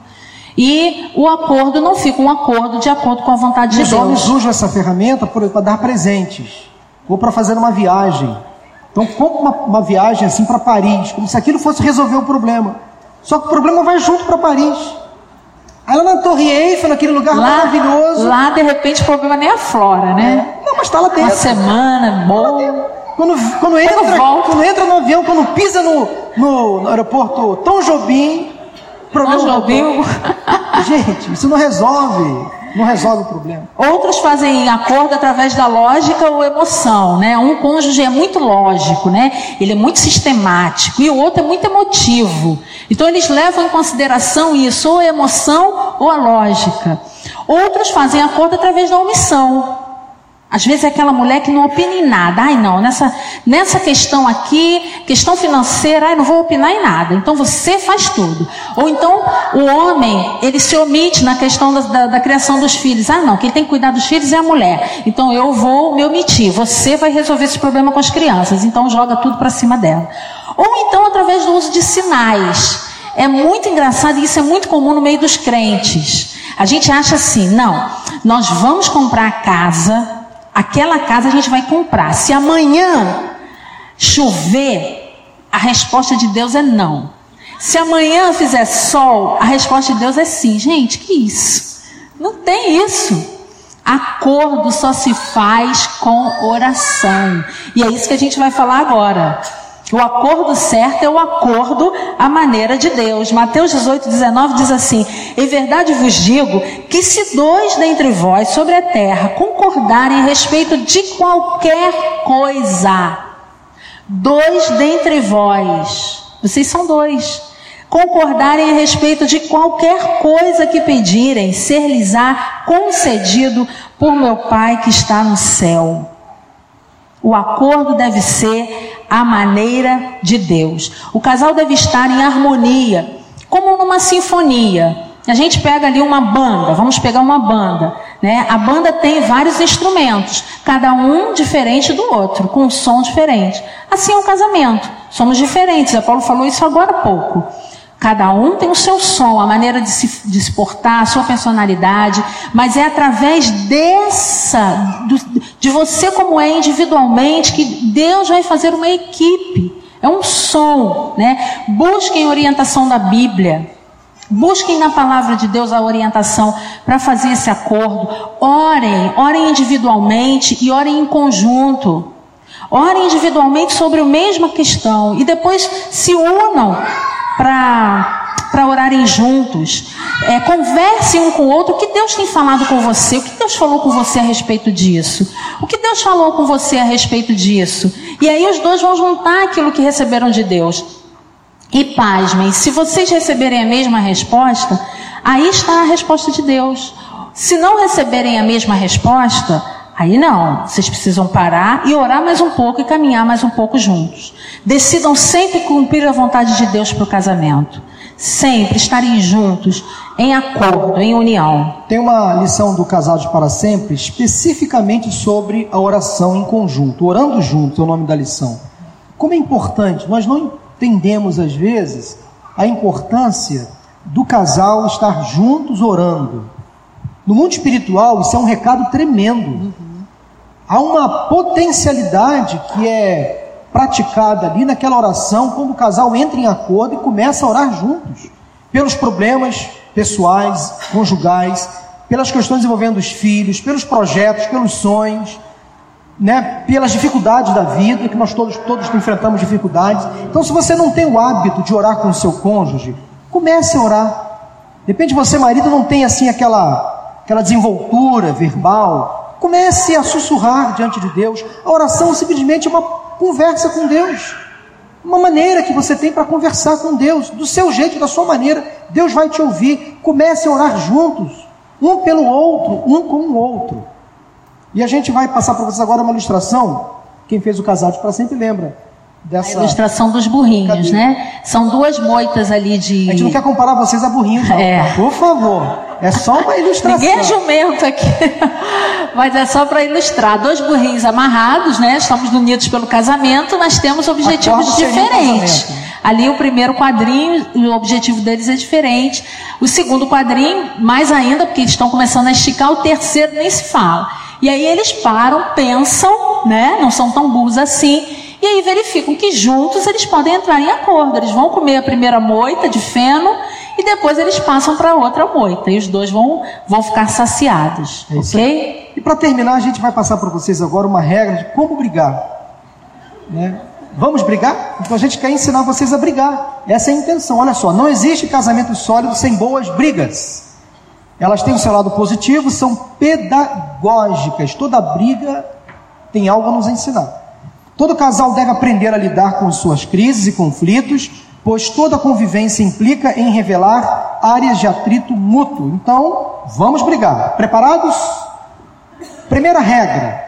E o acordo não fica um acordo de acordo com a vontade de Deus. Os homens usam essa ferramenta para dar presentes, ou para fazer uma viagem. Então, compra uma, uma viagem assim para Paris, como se aquilo fosse resolver o problema. Só que o problema vai junto para Paris. Aí lá na Torre Eiffel, naquele lugar Lá, maravilhoso. lá de repente o problema nem aflora, né? Não, mas tá lá Uma dentro. semana, boa. Quando, quando, entra, volta. quando entra no avião, quando pisa no, no, no aeroporto Tom Jobim, problema Nós ouviu. Gente, isso não resolve. Não resolve o problema. Outros fazem acordo através da lógica ou emoção, né? Um cônjuge é muito lógico, né? Ele é muito sistemático e o outro é muito emotivo. Então eles levam em consideração isso, ou a emoção ou a lógica. Outros fazem acordo através da omissão. Às vezes é aquela mulher que não opina em nada. Ai, não, nessa, nessa questão aqui, questão financeira, ai, não vou opinar em nada. Então você faz tudo. Ou então o homem, ele se omite na questão da, da, da criação dos filhos. Ah, não, quem tem que cuidar dos filhos é a mulher. Então eu vou me omitir. Você vai resolver esse problema com as crianças. Então joga tudo para cima dela. Ou então através do uso de sinais. É muito engraçado e isso é muito comum no meio dos crentes. A gente acha assim, não, nós vamos comprar a casa, aquela casa a gente vai comprar. Se amanhã chover, a resposta de Deus é não. Se amanhã fizer sol, a resposta de Deus é sim. Gente, que isso? Não tem isso. Acordo só se faz com oração. E é isso que a gente vai falar agora. O acordo certo é o acordo à maneira de Deus. Mateus 18, 19 diz assim: Em verdade vos digo que se dois dentre vós sobre a terra concordarem a respeito de qualquer coisa, dois dentre vós, vocês são dois, concordarem a respeito de qualquer coisa que pedirem, ser-lhes-á concedido por meu Pai que está no céu. O acordo deve ser a maneira de Deus. O casal deve estar em harmonia, como numa sinfonia. A gente pega ali uma banda, vamos pegar uma banda, né? A banda tem vários instrumentos, cada um diferente do outro, com um som diferente. Assim é o casamento. Somos diferentes. A Paulo falou isso agora há pouco. Cada um tem o seu som, a maneira de se, de portar, a sua personalidade, mas é através dessa, do, de você como é individualmente, que Deus vai fazer uma equipe. É um som, né? Busquem orientação da Bíblia. Busquem na palavra de Deus a orientação para fazer esse acordo. Orem, orem individualmente e orem em conjunto. Orem individualmente sobre a mesma questão e depois se unam para orarem juntos. É, conversem um com o outro. O que Deus tem falado com você? O que Deus falou com você a respeito disso? O que Deus falou com você a respeito disso? E aí os dois vão juntar aquilo que receberam de Deus. E pasmem, se vocês receberem a mesma resposta, aí está a resposta de Deus. Se não receberem a mesma resposta, aí não. Vocês precisam parar e orar mais um pouco e caminhar mais um pouco juntos. Decidam sempre cumprir a vontade de Deus para o casamento. Sempre estarem juntos, em acordo, em união. Tem uma lição do Casados para Sempre especificamente sobre a oração em conjunto. Orando junto é o nome da lição. Como é importante, nós não entendemos às vezes a importância do casal estar juntos orando. No mundo espiritual, isso é um recado tremendo. Há uma potencialidade que é praticada ali naquela oração quando o casal entra em acordo e começa a orar juntos, pelos problemas pessoais, conjugais, pelas questões envolvendo os filhos, pelos projetos, pelos sonhos, né, pelas dificuldades da vida, que nós todos, todos enfrentamos dificuldades. Então, se você não tem o hábito de orar com o seu cônjuge, comece a orar. De você, marido, não tem assim aquela, aquela desenvoltura verbal. Comece a sussurrar diante de Deus. A oração simplesmente é uma conversa com Deus. Uma maneira que você tem para conversar com Deus, do seu jeito, da sua maneira. Deus vai te ouvir. Comece a orar juntos, um pelo outro, um com o outro. E a gente vai passar para vocês agora uma ilustração. Quem fez o Casados para sempre lembra dessa. A ilustração dos burrinhos, Cadê? né? São duas moitas ali de. A gente não quer comparar vocês a burrinhos, não. É. Por favor. É só uma ilustração. Ninguém é jumento aqui, mas é só para ilustrar. Dois burrinhos amarrados, né? Estamos unidos pelo casamento, mas temos objetivos Acordo diferentes. Ali o primeiro quadrinho, o objetivo deles é diferente. O segundo quadrinho, mais ainda, porque eles estão começando a esticar, o terceiro nem se fala. E aí eles param, pensam, né? Não são tão burros assim. E aí verificam que juntos eles podem entrar em acordo. Eles vão comer a primeira moita de feno e depois eles passam para outra moita e os dois vão, vão ficar saciados, é ok? E para terminar, a gente vai passar para vocês agora uma regra de como brigar. Né? Vamos brigar? Então a gente quer ensinar vocês a brigar. Essa é a intenção. Olha só, não existe casamento sólido sem boas brigas. Elas têm o seu lado positivo, são pedagógicas. Toda briga tem algo a nos ensinar. Todo casal deve aprender a lidar com suas crises e conflitos, pois toda convivência implica em revelar áreas de atrito mútuo. Então, vamos brigar. Preparados? Primeira regra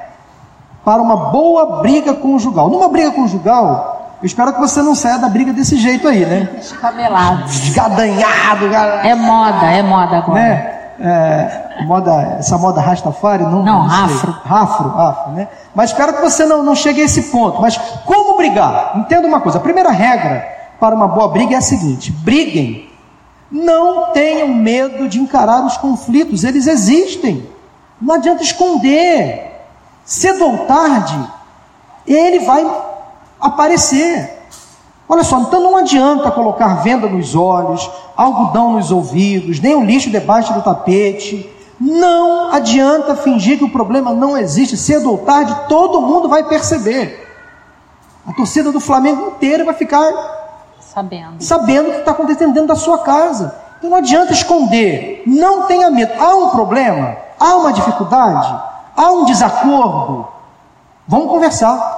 para uma boa briga conjugal. Numa briga conjugal, eu espero que você não saia da briga desse jeito aí, né? Descabelado. Desgadanhado. É moda, é moda agora. Né? É, moda, essa moda Rastafari? Não, não, não afro. Afro, afro, né? Mas espero que você não, não chegue a esse ponto. Mas como brigar? Entenda uma coisa: a primeira regra para uma boa briga é a seguinte: briguem. Não tenham medo de encarar os conflitos, eles existem. Não adianta esconder. Cedo ou tarde, ele vai aparecer. Olha só, então não adianta colocar venda nos olhos, algodão nos ouvidos, nem o lixo debaixo do tapete. Não adianta fingir que o problema não existe. Cedo ou tarde, todo mundo vai perceber. A torcida do Flamengo inteira vai ficar sabendo, sabendo o que está acontecendo dentro da sua casa. Então não adianta esconder. Não tenha medo. Há um problema, há uma dificuldade, há um desacordo. Vamos conversar.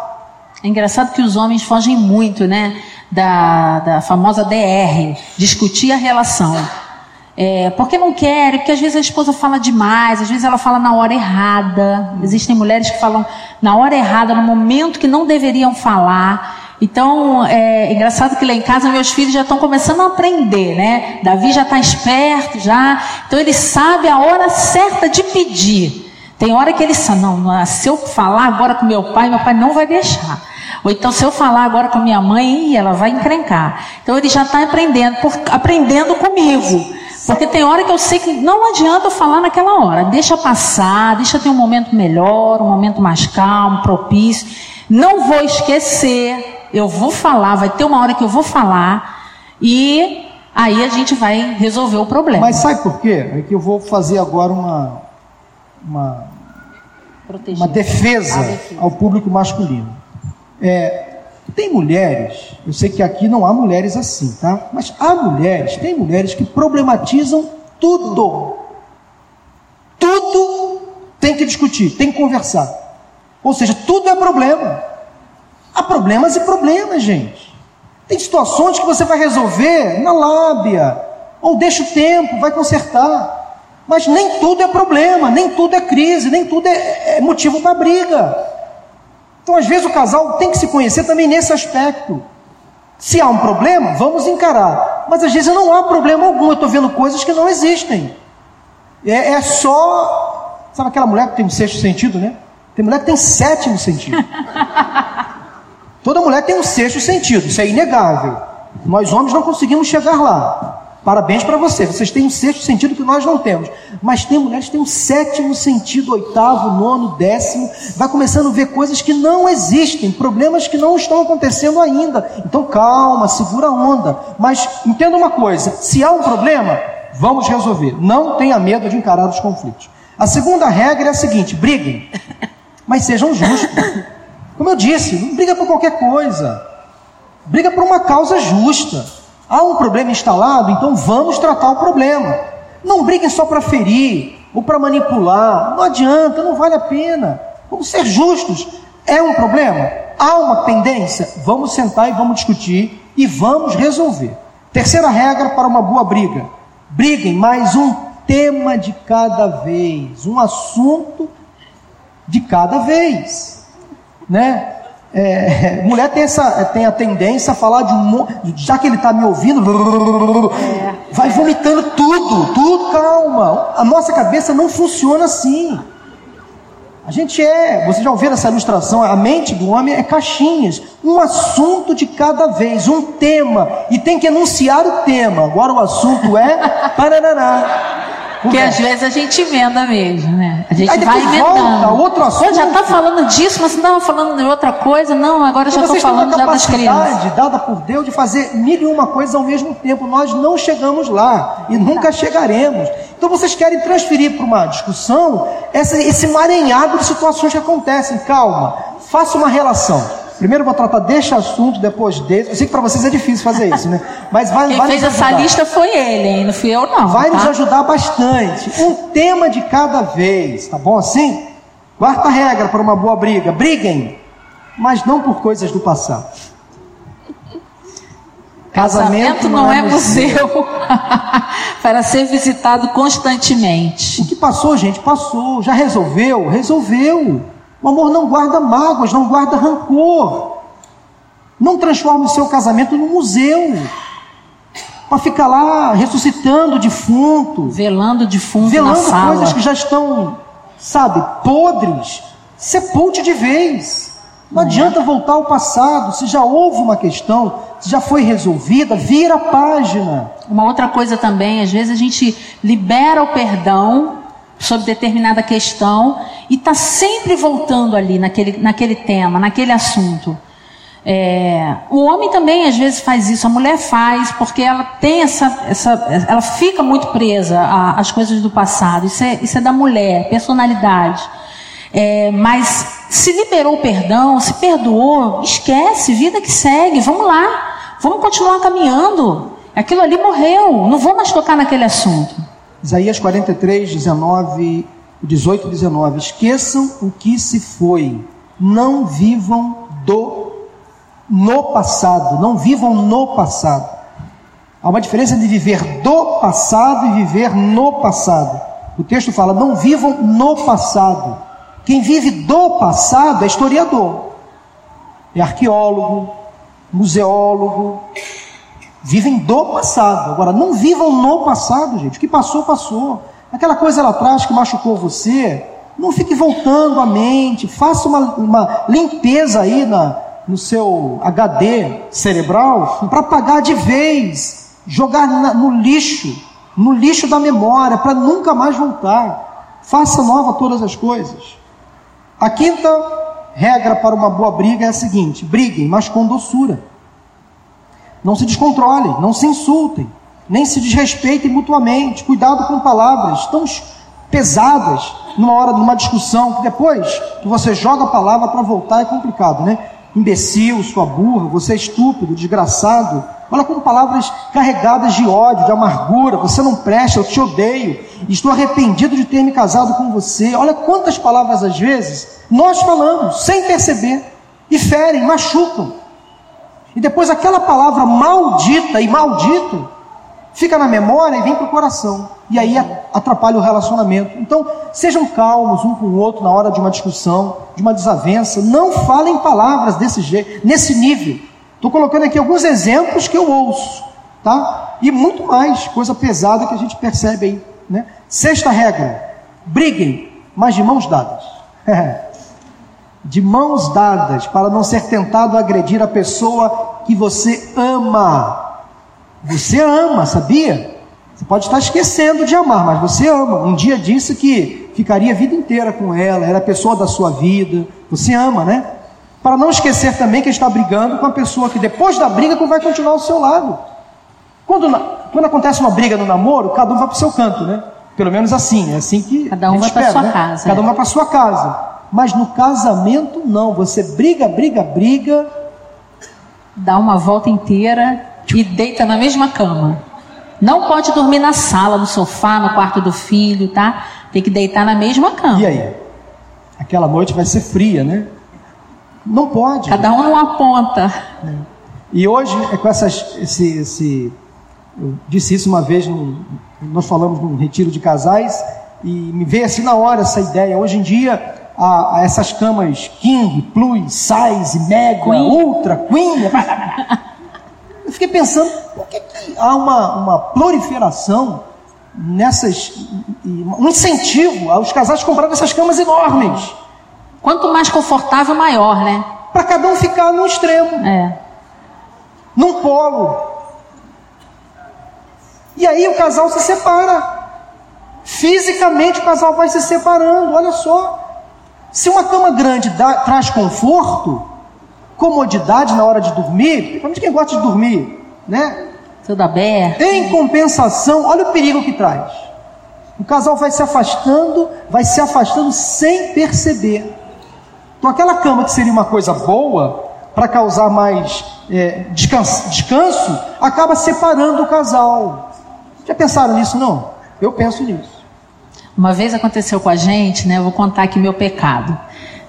É engraçado que os homens fogem muito, né? Da, da famosa DR, discutir a relação. É, porque não quer, porque às vezes a esposa fala demais, às vezes ela fala na hora errada. Existem mulheres que falam na hora errada, no momento que não deveriam falar. Então, é engraçado que lá em casa meus filhos já estão começando a aprender, né? Davi já está esperto, já. Então ele sabe a hora certa de pedir. Tem hora que ele sabe, não, se eu falar agora com meu pai, meu pai não vai deixar. Ou então, se eu falar agora com minha mãe, ela vai encrencar. Então, ele já está aprendendo, por, aprendendo comigo. Porque tem hora que eu sei que não adianta eu falar naquela hora. Deixa passar, deixa ter um momento melhor, um momento mais calmo, propício. Não vou esquecer, eu vou falar, vai ter uma hora que eu vou falar. E aí a gente vai resolver o problema. Mas sabe por quê? É que eu vou fazer agora uma, uma, uma defesa ao público masculino. É, tem mulheres, eu sei que aqui não há mulheres assim, tá? Mas há mulheres, tem mulheres que problematizam tudo. Tudo tem que discutir, tem que conversar. Ou seja, tudo é problema. Há problemas e problemas, gente. Tem situações que você vai resolver na lábia, ou deixa o tempo, vai consertar. Mas nem tudo é problema, nem tudo é crise, nem tudo é, é motivo para briga. Então, às vezes, o casal tem que se conhecer também nesse aspecto. Se há um problema, vamos encarar. Mas às vezes não há problema algum. Eu estou vendo coisas que não existem. É, é, só. Sabe aquela mulher que tem um sexto sentido, né? Tem mulher que tem sétimo sentido. Toda mulher tem um sexto sentido, isso é inegável. Nós homens não conseguimos chegar lá. Parabéns para você, vocês têm um sexto sentido que nós não temos. Mas tem mulheres que têm um sétimo sentido, oitavo, nono, décimo. Vai começando a ver coisas que não existem, problemas que não estão acontecendo ainda. Então calma, segura a onda. Mas entenda uma coisa: se há um problema, vamos resolver. Não tenha medo de encarar os conflitos. A segunda regra é a seguinte: briguem, mas sejam justos. Como eu disse, não briga por qualquer coisa. Briga por uma causa justa. Há um problema instalado, então vamos tratar o problema. Não briguem só para ferir ou para manipular. Não adianta, não vale a pena. Vamos ser justos. É um problema? Há uma pendência? Vamos sentar e vamos discutir e vamos resolver. Terceira regra para uma boa briga: briguem mais um tema de cada vez, um assunto de cada vez, né? É, mulher tem, essa, tem a tendência a falar de um já que ele está me ouvindo, é. vai vomitando tudo, tudo, calma. A nossa cabeça não funciona assim. A gente é, você já ouviu essa ilustração? A mente do homem é caixinhas, um assunto de cada vez, um tema, e tem que enunciar o tema. Agora o assunto é pararará. Porque às vezes a gente emenda mesmo, né? A gente Aí vai emendando. volta, outro já tá assunto. falando disso, mas estava falando de outra coisa. Não, agora eu já Então estou falando já das crianças. capacidade dada por Deus de fazer mil e uma coisas ao mesmo tempo. Nós não chegamos lá e nunca chegaremos. Então vocês querem transferir para uma discussão essa- esse marenhado de situações que acontecem. Calma, faça uma relação. Primeiro eu vou tratar deste assunto, depois desse. Eu sei que para vocês é difícil fazer isso, né? Mas vai, Quem vai fez essa lista foi ele, hein? Não fui eu, não. Vai tá? nos ajudar bastante. Um tema de cada vez, tá bom assim? Quarta regra para uma boa briga: briguem, mas não por coisas do passado. Casamento não é museu para ser visitado constantemente. O que passou, gente, passou. Já resolveu? Resolveu. O amor não guarda mágoas, não guarda rancor. Não transforme o seu casamento num museu. Para ficar lá ressuscitando o defunto, Velando defunto na velando sala. coisas que já estão, sabe, podres. Sepulte de vez. Não adianta voltar ao passado. Se já houve uma questão, se já foi resolvida, vira a página. Uma outra coisa também, às vezes a gente libera o perdão sobre determinada questão e está sempre voltando ali naquele, naquele tema, naquele assunto. É, o homem também às vezes faz isso, a mulher faz, porque ela tem essa, essa ela fica muito presa às coisas do passado. Isso é, isso é da mulher, personalidade. É, mas se liberou o perdão, se perdoou, esquece, vida que segue, vamos lá, vamos continuar caminhando. Aquilo ali morreu, não vou mais tocar naquele assunto. Isaías 43, 19, 18 e 19. Esqueçam o que se foi. Não vivam do no passado. Não vivam no passado. Há uma diferença de viver do passado e viver no passado. O texto fala: não vivam no passado. Quem vive do passado é historiador, é arqueólogo, museólogo, vivem do passado. Agora, não vivam no passado, gente. O que passou, passou. Aquela coisa lá atrás que machucou você, não fique voltando à mente. Faça uma, uma limpeza aí na, no seu HD cerebral para apagar de vez, jogar na- no lixo, no lixo da memória, para nunca mais voltar. Faça nova todas as coisas. A quinta regra para uma boa briga é a seguinte: briguem, mas com doçura. Não se descontrolem, não se insultem, nem se desrespeitem mutuamente. Cuidado com palavras tão pesadas numa hora de uma discussão, que depois que você joga a palavra para voltar é complicado, né? Imbecil, sua burra, você é estúpido, desgraçado. Olha como palavras carregadas de ódio, de amargura. Você não presta, eu te odeio. Estou arrependido de ter me casado com você. Olha quantas palavras às vezes nós falamos sem perceber e ferem, machucam. E depois aquela palavra maldita e maldito fica na memória e vem para o coração. E aí atrapalha o relacionamento. Então, sejam calmos um com o outro na hora de uma discussão, de uma desavença. Não falem palavras desse jeito, nesse nível. Estou colocando aqui alguns exemplos que eu ouço, tá? E muito mais, coisa pesada que a gente percebe aí, né? Sexta regra: briguem, mas de mãos dadas. de mãos dadas, para não ser tentado a agredir a pessoa que você ama. Você ama, sabia? Você pode estar esquecendo de amar, mas você ama. Um dia disse que ficaria a vida inteira com ela, era a pessoa da sua vida. Você ama, né? Para não esquecer também que está brigando com a pessoa que depois da briga vai continuar ao seu lado. Quando, quando acontece uma briga no namoro, cada um vai para o seu canto, né? Pelo menos assim, é assim que Cada um vai espera, sua né? casa, Cada é. um vai para sua casa. Mas no casamento não, você briga, briga, briga, Dá uma volta inteira e deita na mesma cama. Não pode dormir na sala, no sofá, no quarto do filho, tá? Tem que deitar na mesma cama. E aí? Aquela noite vai ser fria, né? Não pode. Cada um numa ponta. E hoje é com essas, esse, esse, eu disse isso uma vez, num- nós falamos num retiro de casais e me veio assim na hora essa ideia. Hoje em dia, a, a essas camas King, Plus, Size, Mega, Queen. Ultra, Queen, eu fiquei pensando, por que, que há uma, uma proliferação nessas, um incentivo aos casais comprarem essas camas enormes, Quanto mais confortável, maior, né? para cada um ficar no extremo. É. num polo. E aí o casal se separa. Fisicamente o casal vai se separando, olha só. Se uma cama grande dá, traz conforto, comodidade na hora de dormir, principalmente quem gosta de dormir, né? Tudo aberto. Em compensação, olha o perigo que traz. O casal vai se afastando, vai se afastando sem perceber. Então, aquela cama que seria uma coisa boa, para causar mais é, descanso, descanso, acaba separando o casal. Já pensaram nisso? Não? Eu penso nisso. Uma vez aconteceu com a gente, né? Eu vou contar aqui meu pecado.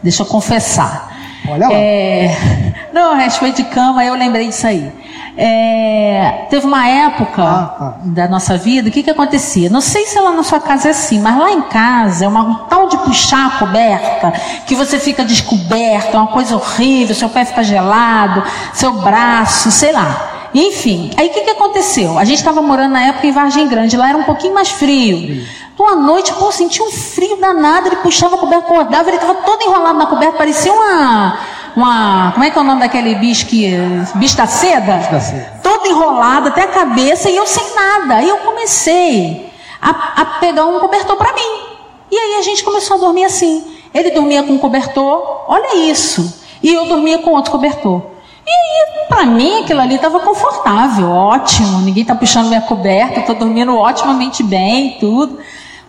Deixa eu confessar. Olha lá. É... Não, a respeito de cama, eu lembrei disso aí. É, teve uma época ah, tá. da nossa vida, o que, que acontecia? Não sei se lá na sua casa é assim, mas lá em casa é uma, um tal de puxar a coberta, que você fica descoberto, é uma coisa horrível, seu pé fica gelado, seu braço, sei lá. Enfim, aí o que, que aconteceu? A gente estava morando na época em Vargem Grande, lá era um pouquinho mais frio. Então à noite, pô, sentia um frio danado, ele puxava a coberta, acordava, ele estava todo enrolado na coberta, parecia uma uma. Como é que é o nome daquele bicho que. Bicho da seda? Bicho da seda. Todo enrolado até a cabeça e eu sem nada. Aí eu comecei a, a pegar um cobertor para mim. E aí a gente começou a dormir assim. Ele dormia com um cobertor, olha isso. E eu dormia com outro cobertor. E aí, para mim, aquilo ali estava confortável, ótimo. Ninguém está puxando minha coberta, estou dormindo otimamente bem, tudo.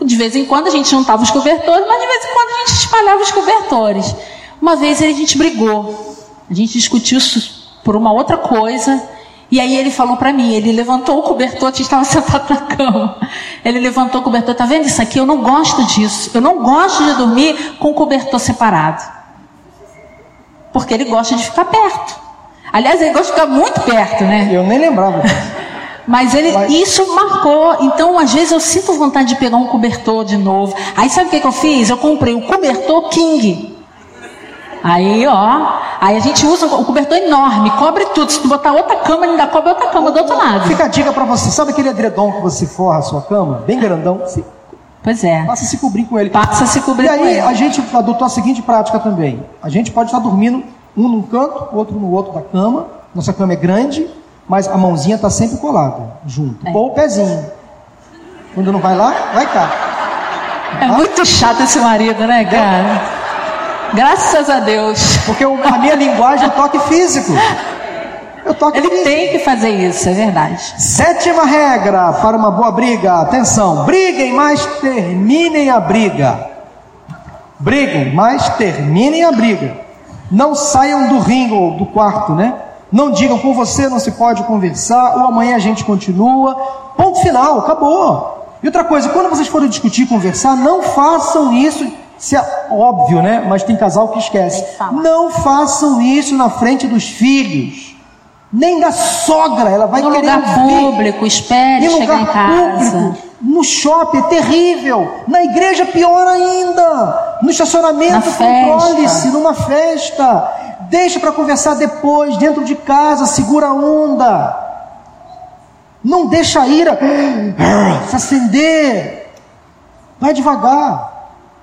De vez em quando a gente juntava os cobertores, mas de vez em quando a gente espalhava os cobertores. Uma vez a gente brigou, a gente discutiu por uma outra coisa, e aí ele falou para mim, ele levantou o cobertor, a gente estava sentado na cama. Ele levantou o cobertor, tá vendo isso aqui? Eu não gosto disso. Eu não gosto de dormir com o cobertor separado. Porque ele gosta de ficar perto. Aliás, ele gosta de ficar muito perto, né? Eu nem lembrava. Mas ele, Mas... isso marcou. Então, às vezes, eu sinto vontade de pegar um cobertor de novo. Aí, sabe o que, que eu fiz? Eu comprei o cobertor King. Aí, ó, aí a gente usa o cobertor enorme, cobre tudo. Se tu botar outra cama, ainda cobre outra cama do outro lado. Fica a dica para você, sabe aquele edredom que você forra a sua cama, bem grandão? Se... Pois é. Passa a se cobrir com ele. Passa a se cobrir com ele. E aí a gente adotou a seguinte prática também. A gente pode estar dormindo um num canto, outro no outro da cama. Nossa cama é grande, mas a mãozinha está sempre colada junto. É. Ou o pezinho. Quando não vai lá, vai cá. É ah? muito chato esse marido, né, cara? Graças a Deus. Porque a minha linguagem é toque físico. Eu toque Ele físico. tem que fazer isso, é verdade. Sétima regra para uma boa briga. Atenção, briguem, mas terminem a briga. Briguem, mas terminem a briga. Não saiam do ringue ou do quarto, né? Não digam com você não se pode conversar, ou amanhã a gente continua. Ponto final, acabou. E outra coisa, quando vocês forem discutir, conversar, não façam isso isso é óbvio, né? Mas tem casal que esquece. Não façam isso na frente dos filhos. Nem da sogra, ela vai no querer lugar público, espere no chegar em casa. Público, no shopping é terrível, na igreja pior ainda, no estacionamento controle-se, numa festa, deixa para conversar depois, dentro de casa, segura a onda, não deixa a ira se acender, vai devagar.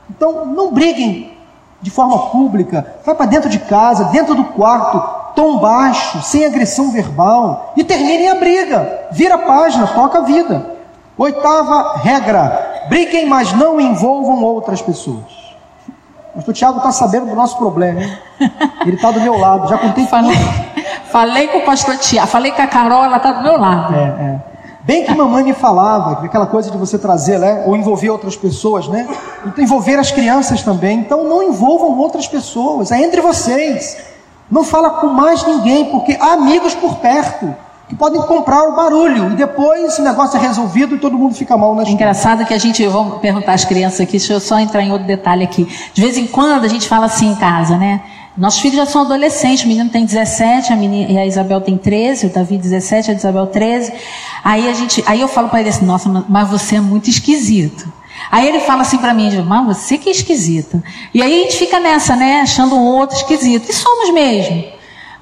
Então, não briguem de forma pública. Vai para dentro de casa, dentro do quarto, tom baixo, sem agressão verbal. E terminem a briga. Vira a página, toca a vida. Oitava regra: briguem, mas não envolvam outras pessoas. O pastor Tiago está sabendo do nosso problema, hein? Ele está do meu lado, já contei falei, falei com o pastor Tiago, falei com a Carol, ela está do meu lado. É, é. Bem que mamãe me falava, aquela coisa de você trazer, né, ou envolver outras pessoas, né? Então, envolver as crianças também. Então, não envolvam outras pessoas, é entre vocês. Não fala com mais ninguém, porque há amigos por perto que podem comprar o barulho e depois o negócio é resolvido e todo mundo fica mal na Engraçado que a gente, vamos perguntar às crianças aqui, deixa eu só entrar em outro detalhe aqui. De vez em quando a gente fala assim em casa, né? Nossos filhos já são adolescentes, o menino tem 17, a, menina, e a Isabel tem 13, o Davi 17, a Isabel 13. Aí, a gente, aí eu falo para ele assim, nossa, mas você é muito esquisito. Aí ele fala assim para mim, mas você que é esquisita. E aí a gente fica nessa, né, achando um outro esquisito. E somos mesmo.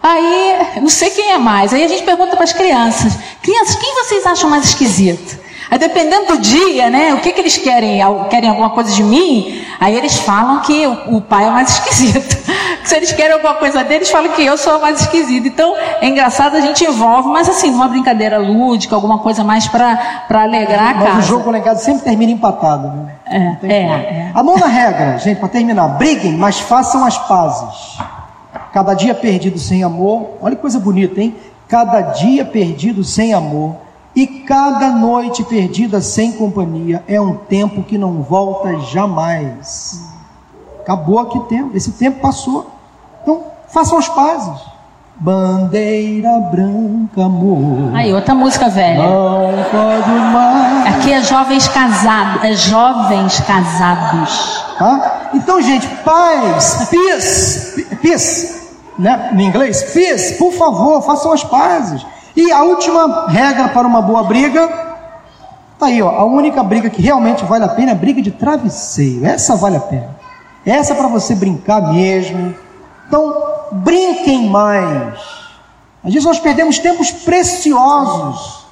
Aí, não sei quem é mais. Aí a gente pergunta para as crianças, crianças, quem vocês acham mais esquisito? Aí dependendo do dia, né, o que, que eles querem? Querem alguma coisa de mim? Aí eles falam que o, o pai é mais esquisito. Se eles querem alguma coisa deles, falam que eu sou a mais esquisita. Então, é engraçado, a gente envolve, mas assim, numa brincadeira lúdica, alguma coisa mais para alegrar a Mas casa. o jogo lá em casa sempre termina empatado, né? É, é, é. A nona regra, gente, para terminar, briguem, mas façam as pazes. Cada dia perdido sem amor, olha que coisa bonita, hein? Cada dia perdido sem amor e cada noite perdida sem companhia é um tempo que não volta jamais. Acabou aqui tempo, esse tempo passou. Então, façam as pazes. Bandeira branca, amor. Aí, outra música velha. Não pode mais. Aqui é jovens casados, é jovens casados. Tá? Então, gente, paz, peace, peace, né? Em inglês, peace, por favor, façam as pazes. E a última regra para uma boa briga, tá aí, ó, a única briga que realmente vale a pena é a briga de travesseiro. Essa vale a pena. Essa é para você brincar mesmo. Então, brinquem mais. Às vezes nós perdemos tempos preciosos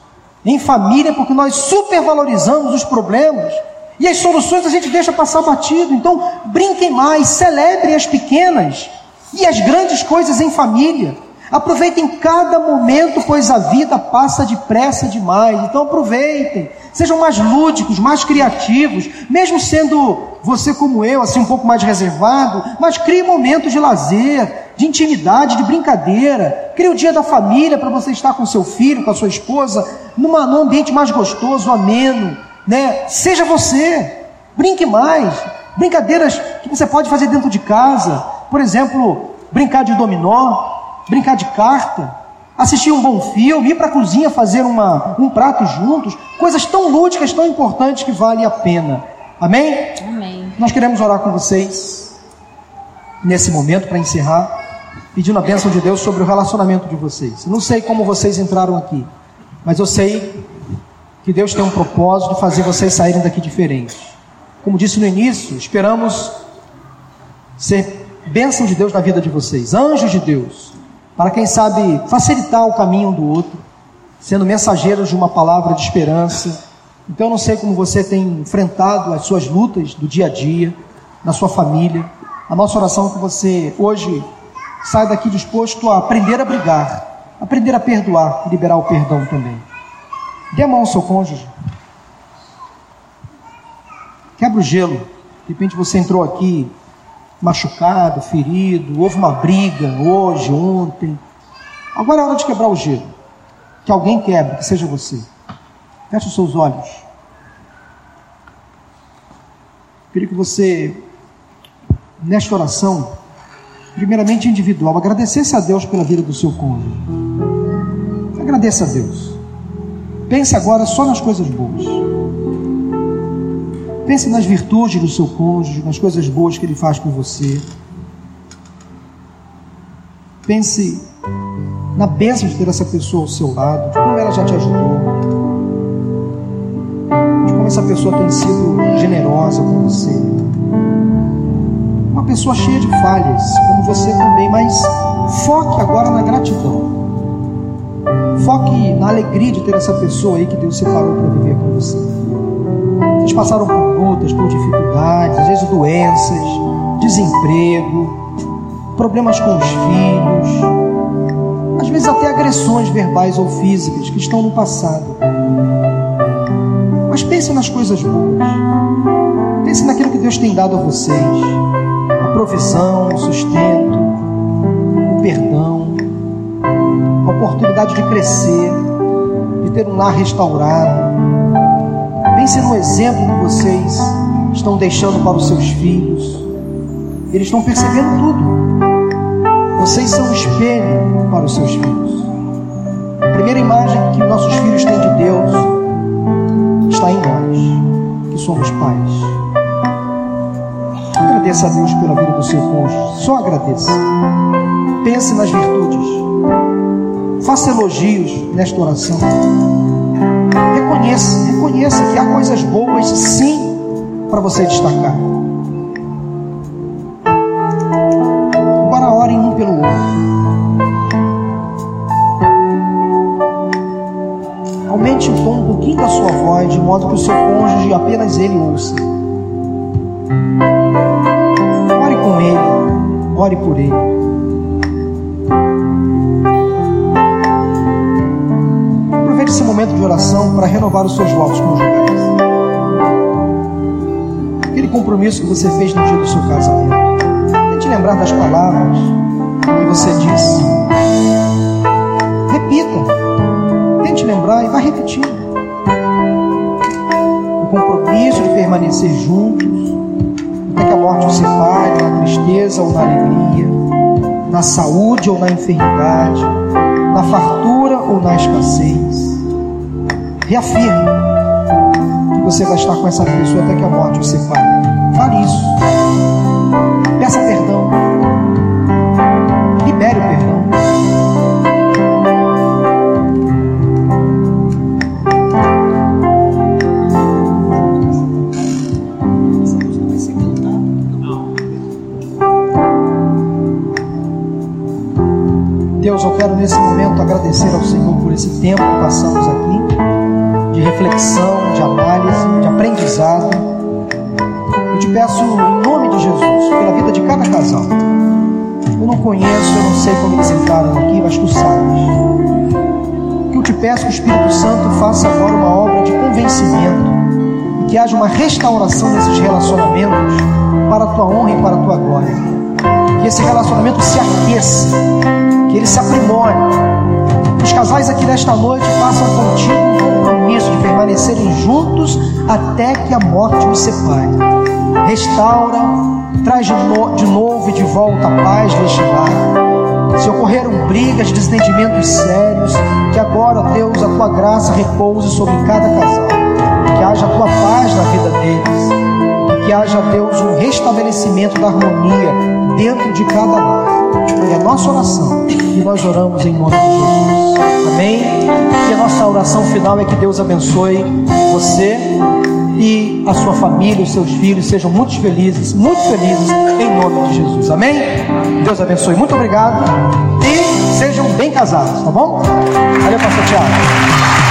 em família porque nós supervalorizamos os problemas e as soluções a gente deixa passar batido. Então, brinquem mais, celebrem as pequenas e as grandes coisas em família. Aproveitem cada momento, pois a vida passa depressa demais. Então aproveitem. Sejam mais lúdicos, mais criativos, mesmo sendo você como eu, assim um pouco mais reservado, mas crie momentos de lazer, de intimidade, de brincadeira. Crie o dia da família para você estar com seu filho, com a sua esposa, numa, num ambiente mais gostoso, ameno, né? Seja você. Brinque mais. Brincadeiras que você pode fazer dentro de casa. Por exemplo, brincar de dominó, brincar de carta, assistir um bom filme, ir para a cozinha fazer uma, um prato juntos, coisas tão lúdicas, tão importantes que valem a pena. Amém? Amém. Nós queremos orar com vocês nesse momento para encerrar, pedindo a bênção de Deus sobre o relacionamento de vocês. Eu não sei como vocês entraram aqui, mas eu sei que Deus tem um propósito de fazer vocês saírem daqui diferentes. Como disse no início, esperamos ser bênção de Deus na vida de vocês, anjos de Deus, para quem sabe facilitar o caminho um do outro, sendo mensageiros de uma palavra de esperança. Então eu não sei como você tem enfrentado as suas lutas do dia a dia, na sua família. A nossa oração é que você hoje saia daqui disposto a aprender a brigar, aprender a perdoar liberar o perdão também. Dê a mão ao seu cônjuge. Quebra o gelo. De repente você entrou aqui machucado, ferido, houve uma briga hoje, ontem. Agora é hora de quebrar o gelo. Que alguém quebre, que seja você. Feche os seus olhos. Queria que você, nesta oração, primeiramente individual, agradecesse a Deus pela vida do seu cônjuge. Agradeça a Deus. Pense agora só nas coisas boas. Pense nas virtudes do seu cônjuge, nas coisas boas que ele faz por você. Pense na bênção de ter essa pessoa ao seu lado, de como ela já te ajudou, de como essa pessoa tem sido generosa com você. Uma pessoa cheia de falhas, como você também, mas foque agora na gratidão. Foque na alegria de ter essa pessoa aí que Deus separou para viver com você. Vocês passaram por lutas, por dificuldades, às vezes doenças, desemprego, problemas com os filhos, às vezes até agressões verbais ou físicas que estão no passado. Mas pense nas coisas boas. Pense naquilo que Deus tem dado a vocês: a provisão, o sustento, o perdão, a oportunidade de crescer, de ter um lar restaurado. Pense no exemplo que vocês estão deixando para os seus filhos. Eles estão percebendo tudo. Vocês são um espelho para os seus filhos. A primeira imagem que nossos filhos têm de Deus está em nós, que somos pais. Agradeça a Deus pela vida do seu cônjuge. Só agradeça. Pense nas virtudes. Faça elogios nesta oração. Reconheça, reconheça que há coisas boas sim para você destacar. Agora orem um pelo outro. Aumente o tom um pouquinho da sua voz, de modo que o seu cônjuge apenas ele ouça. Ore com ele. ore por ele. Oração para renovar os seus votos conjugais. Aquele compromisso que você fez no dia do seu casamento. Tente lembrar das palavras que você disse. Repita. Tente lembrar e vá repetindo. O compromisso de permanecer juntos até que a morte os separe, na tristeza ou na alegria, na saúde ou na enfermidade, na fartura ou na escassez. Reafirme que você vai estar com essa pessoa até que a morte os separe. Fale isso. Peça perdão. Libere o perdão. Deus, eu quero nesse momento agradecer ao Senhor por esse tempo que passamos aqui, reflexão, de análise, de aprendizado. Eu te peço, em nome de Jesus, pela vida de cada casal. Eu não conheço, eu não sei como eles entraram aqui, mas tu sabes. Que eu te peço que o Espírito Santo faça agora uma obra de convencimento e que haja uma restauração nesses relacionamentos para a tua honra e para a tua glória. Que esse relacionamento se aqueça que ele se aprimore. Os casais aqui nesta noite façam contigo permanecerem juntos até que a morte os separe. Restaura, traz de, no, de novo e de volta a paz neste lar. Se ocorreram brigas, desentendimentos sérios, que agora, Deus, a tua graça repouse sobre cada casal. Que haja a tua paz na vida deles. Que haja, Deus, um restabelecimento da harmonia dentro de cada lar. É a nossa oração e nós oramos em nome de Jesus. Amém? E a nossa oração final é que Deus abençoe você e a sua família, os seus filhos sejam muito felizes, muito felizes em nome de Jesus. Amém? Deus abençoe. Muito obrigado e sejam bem casados, tá bom? Valeu, pastor Tiago.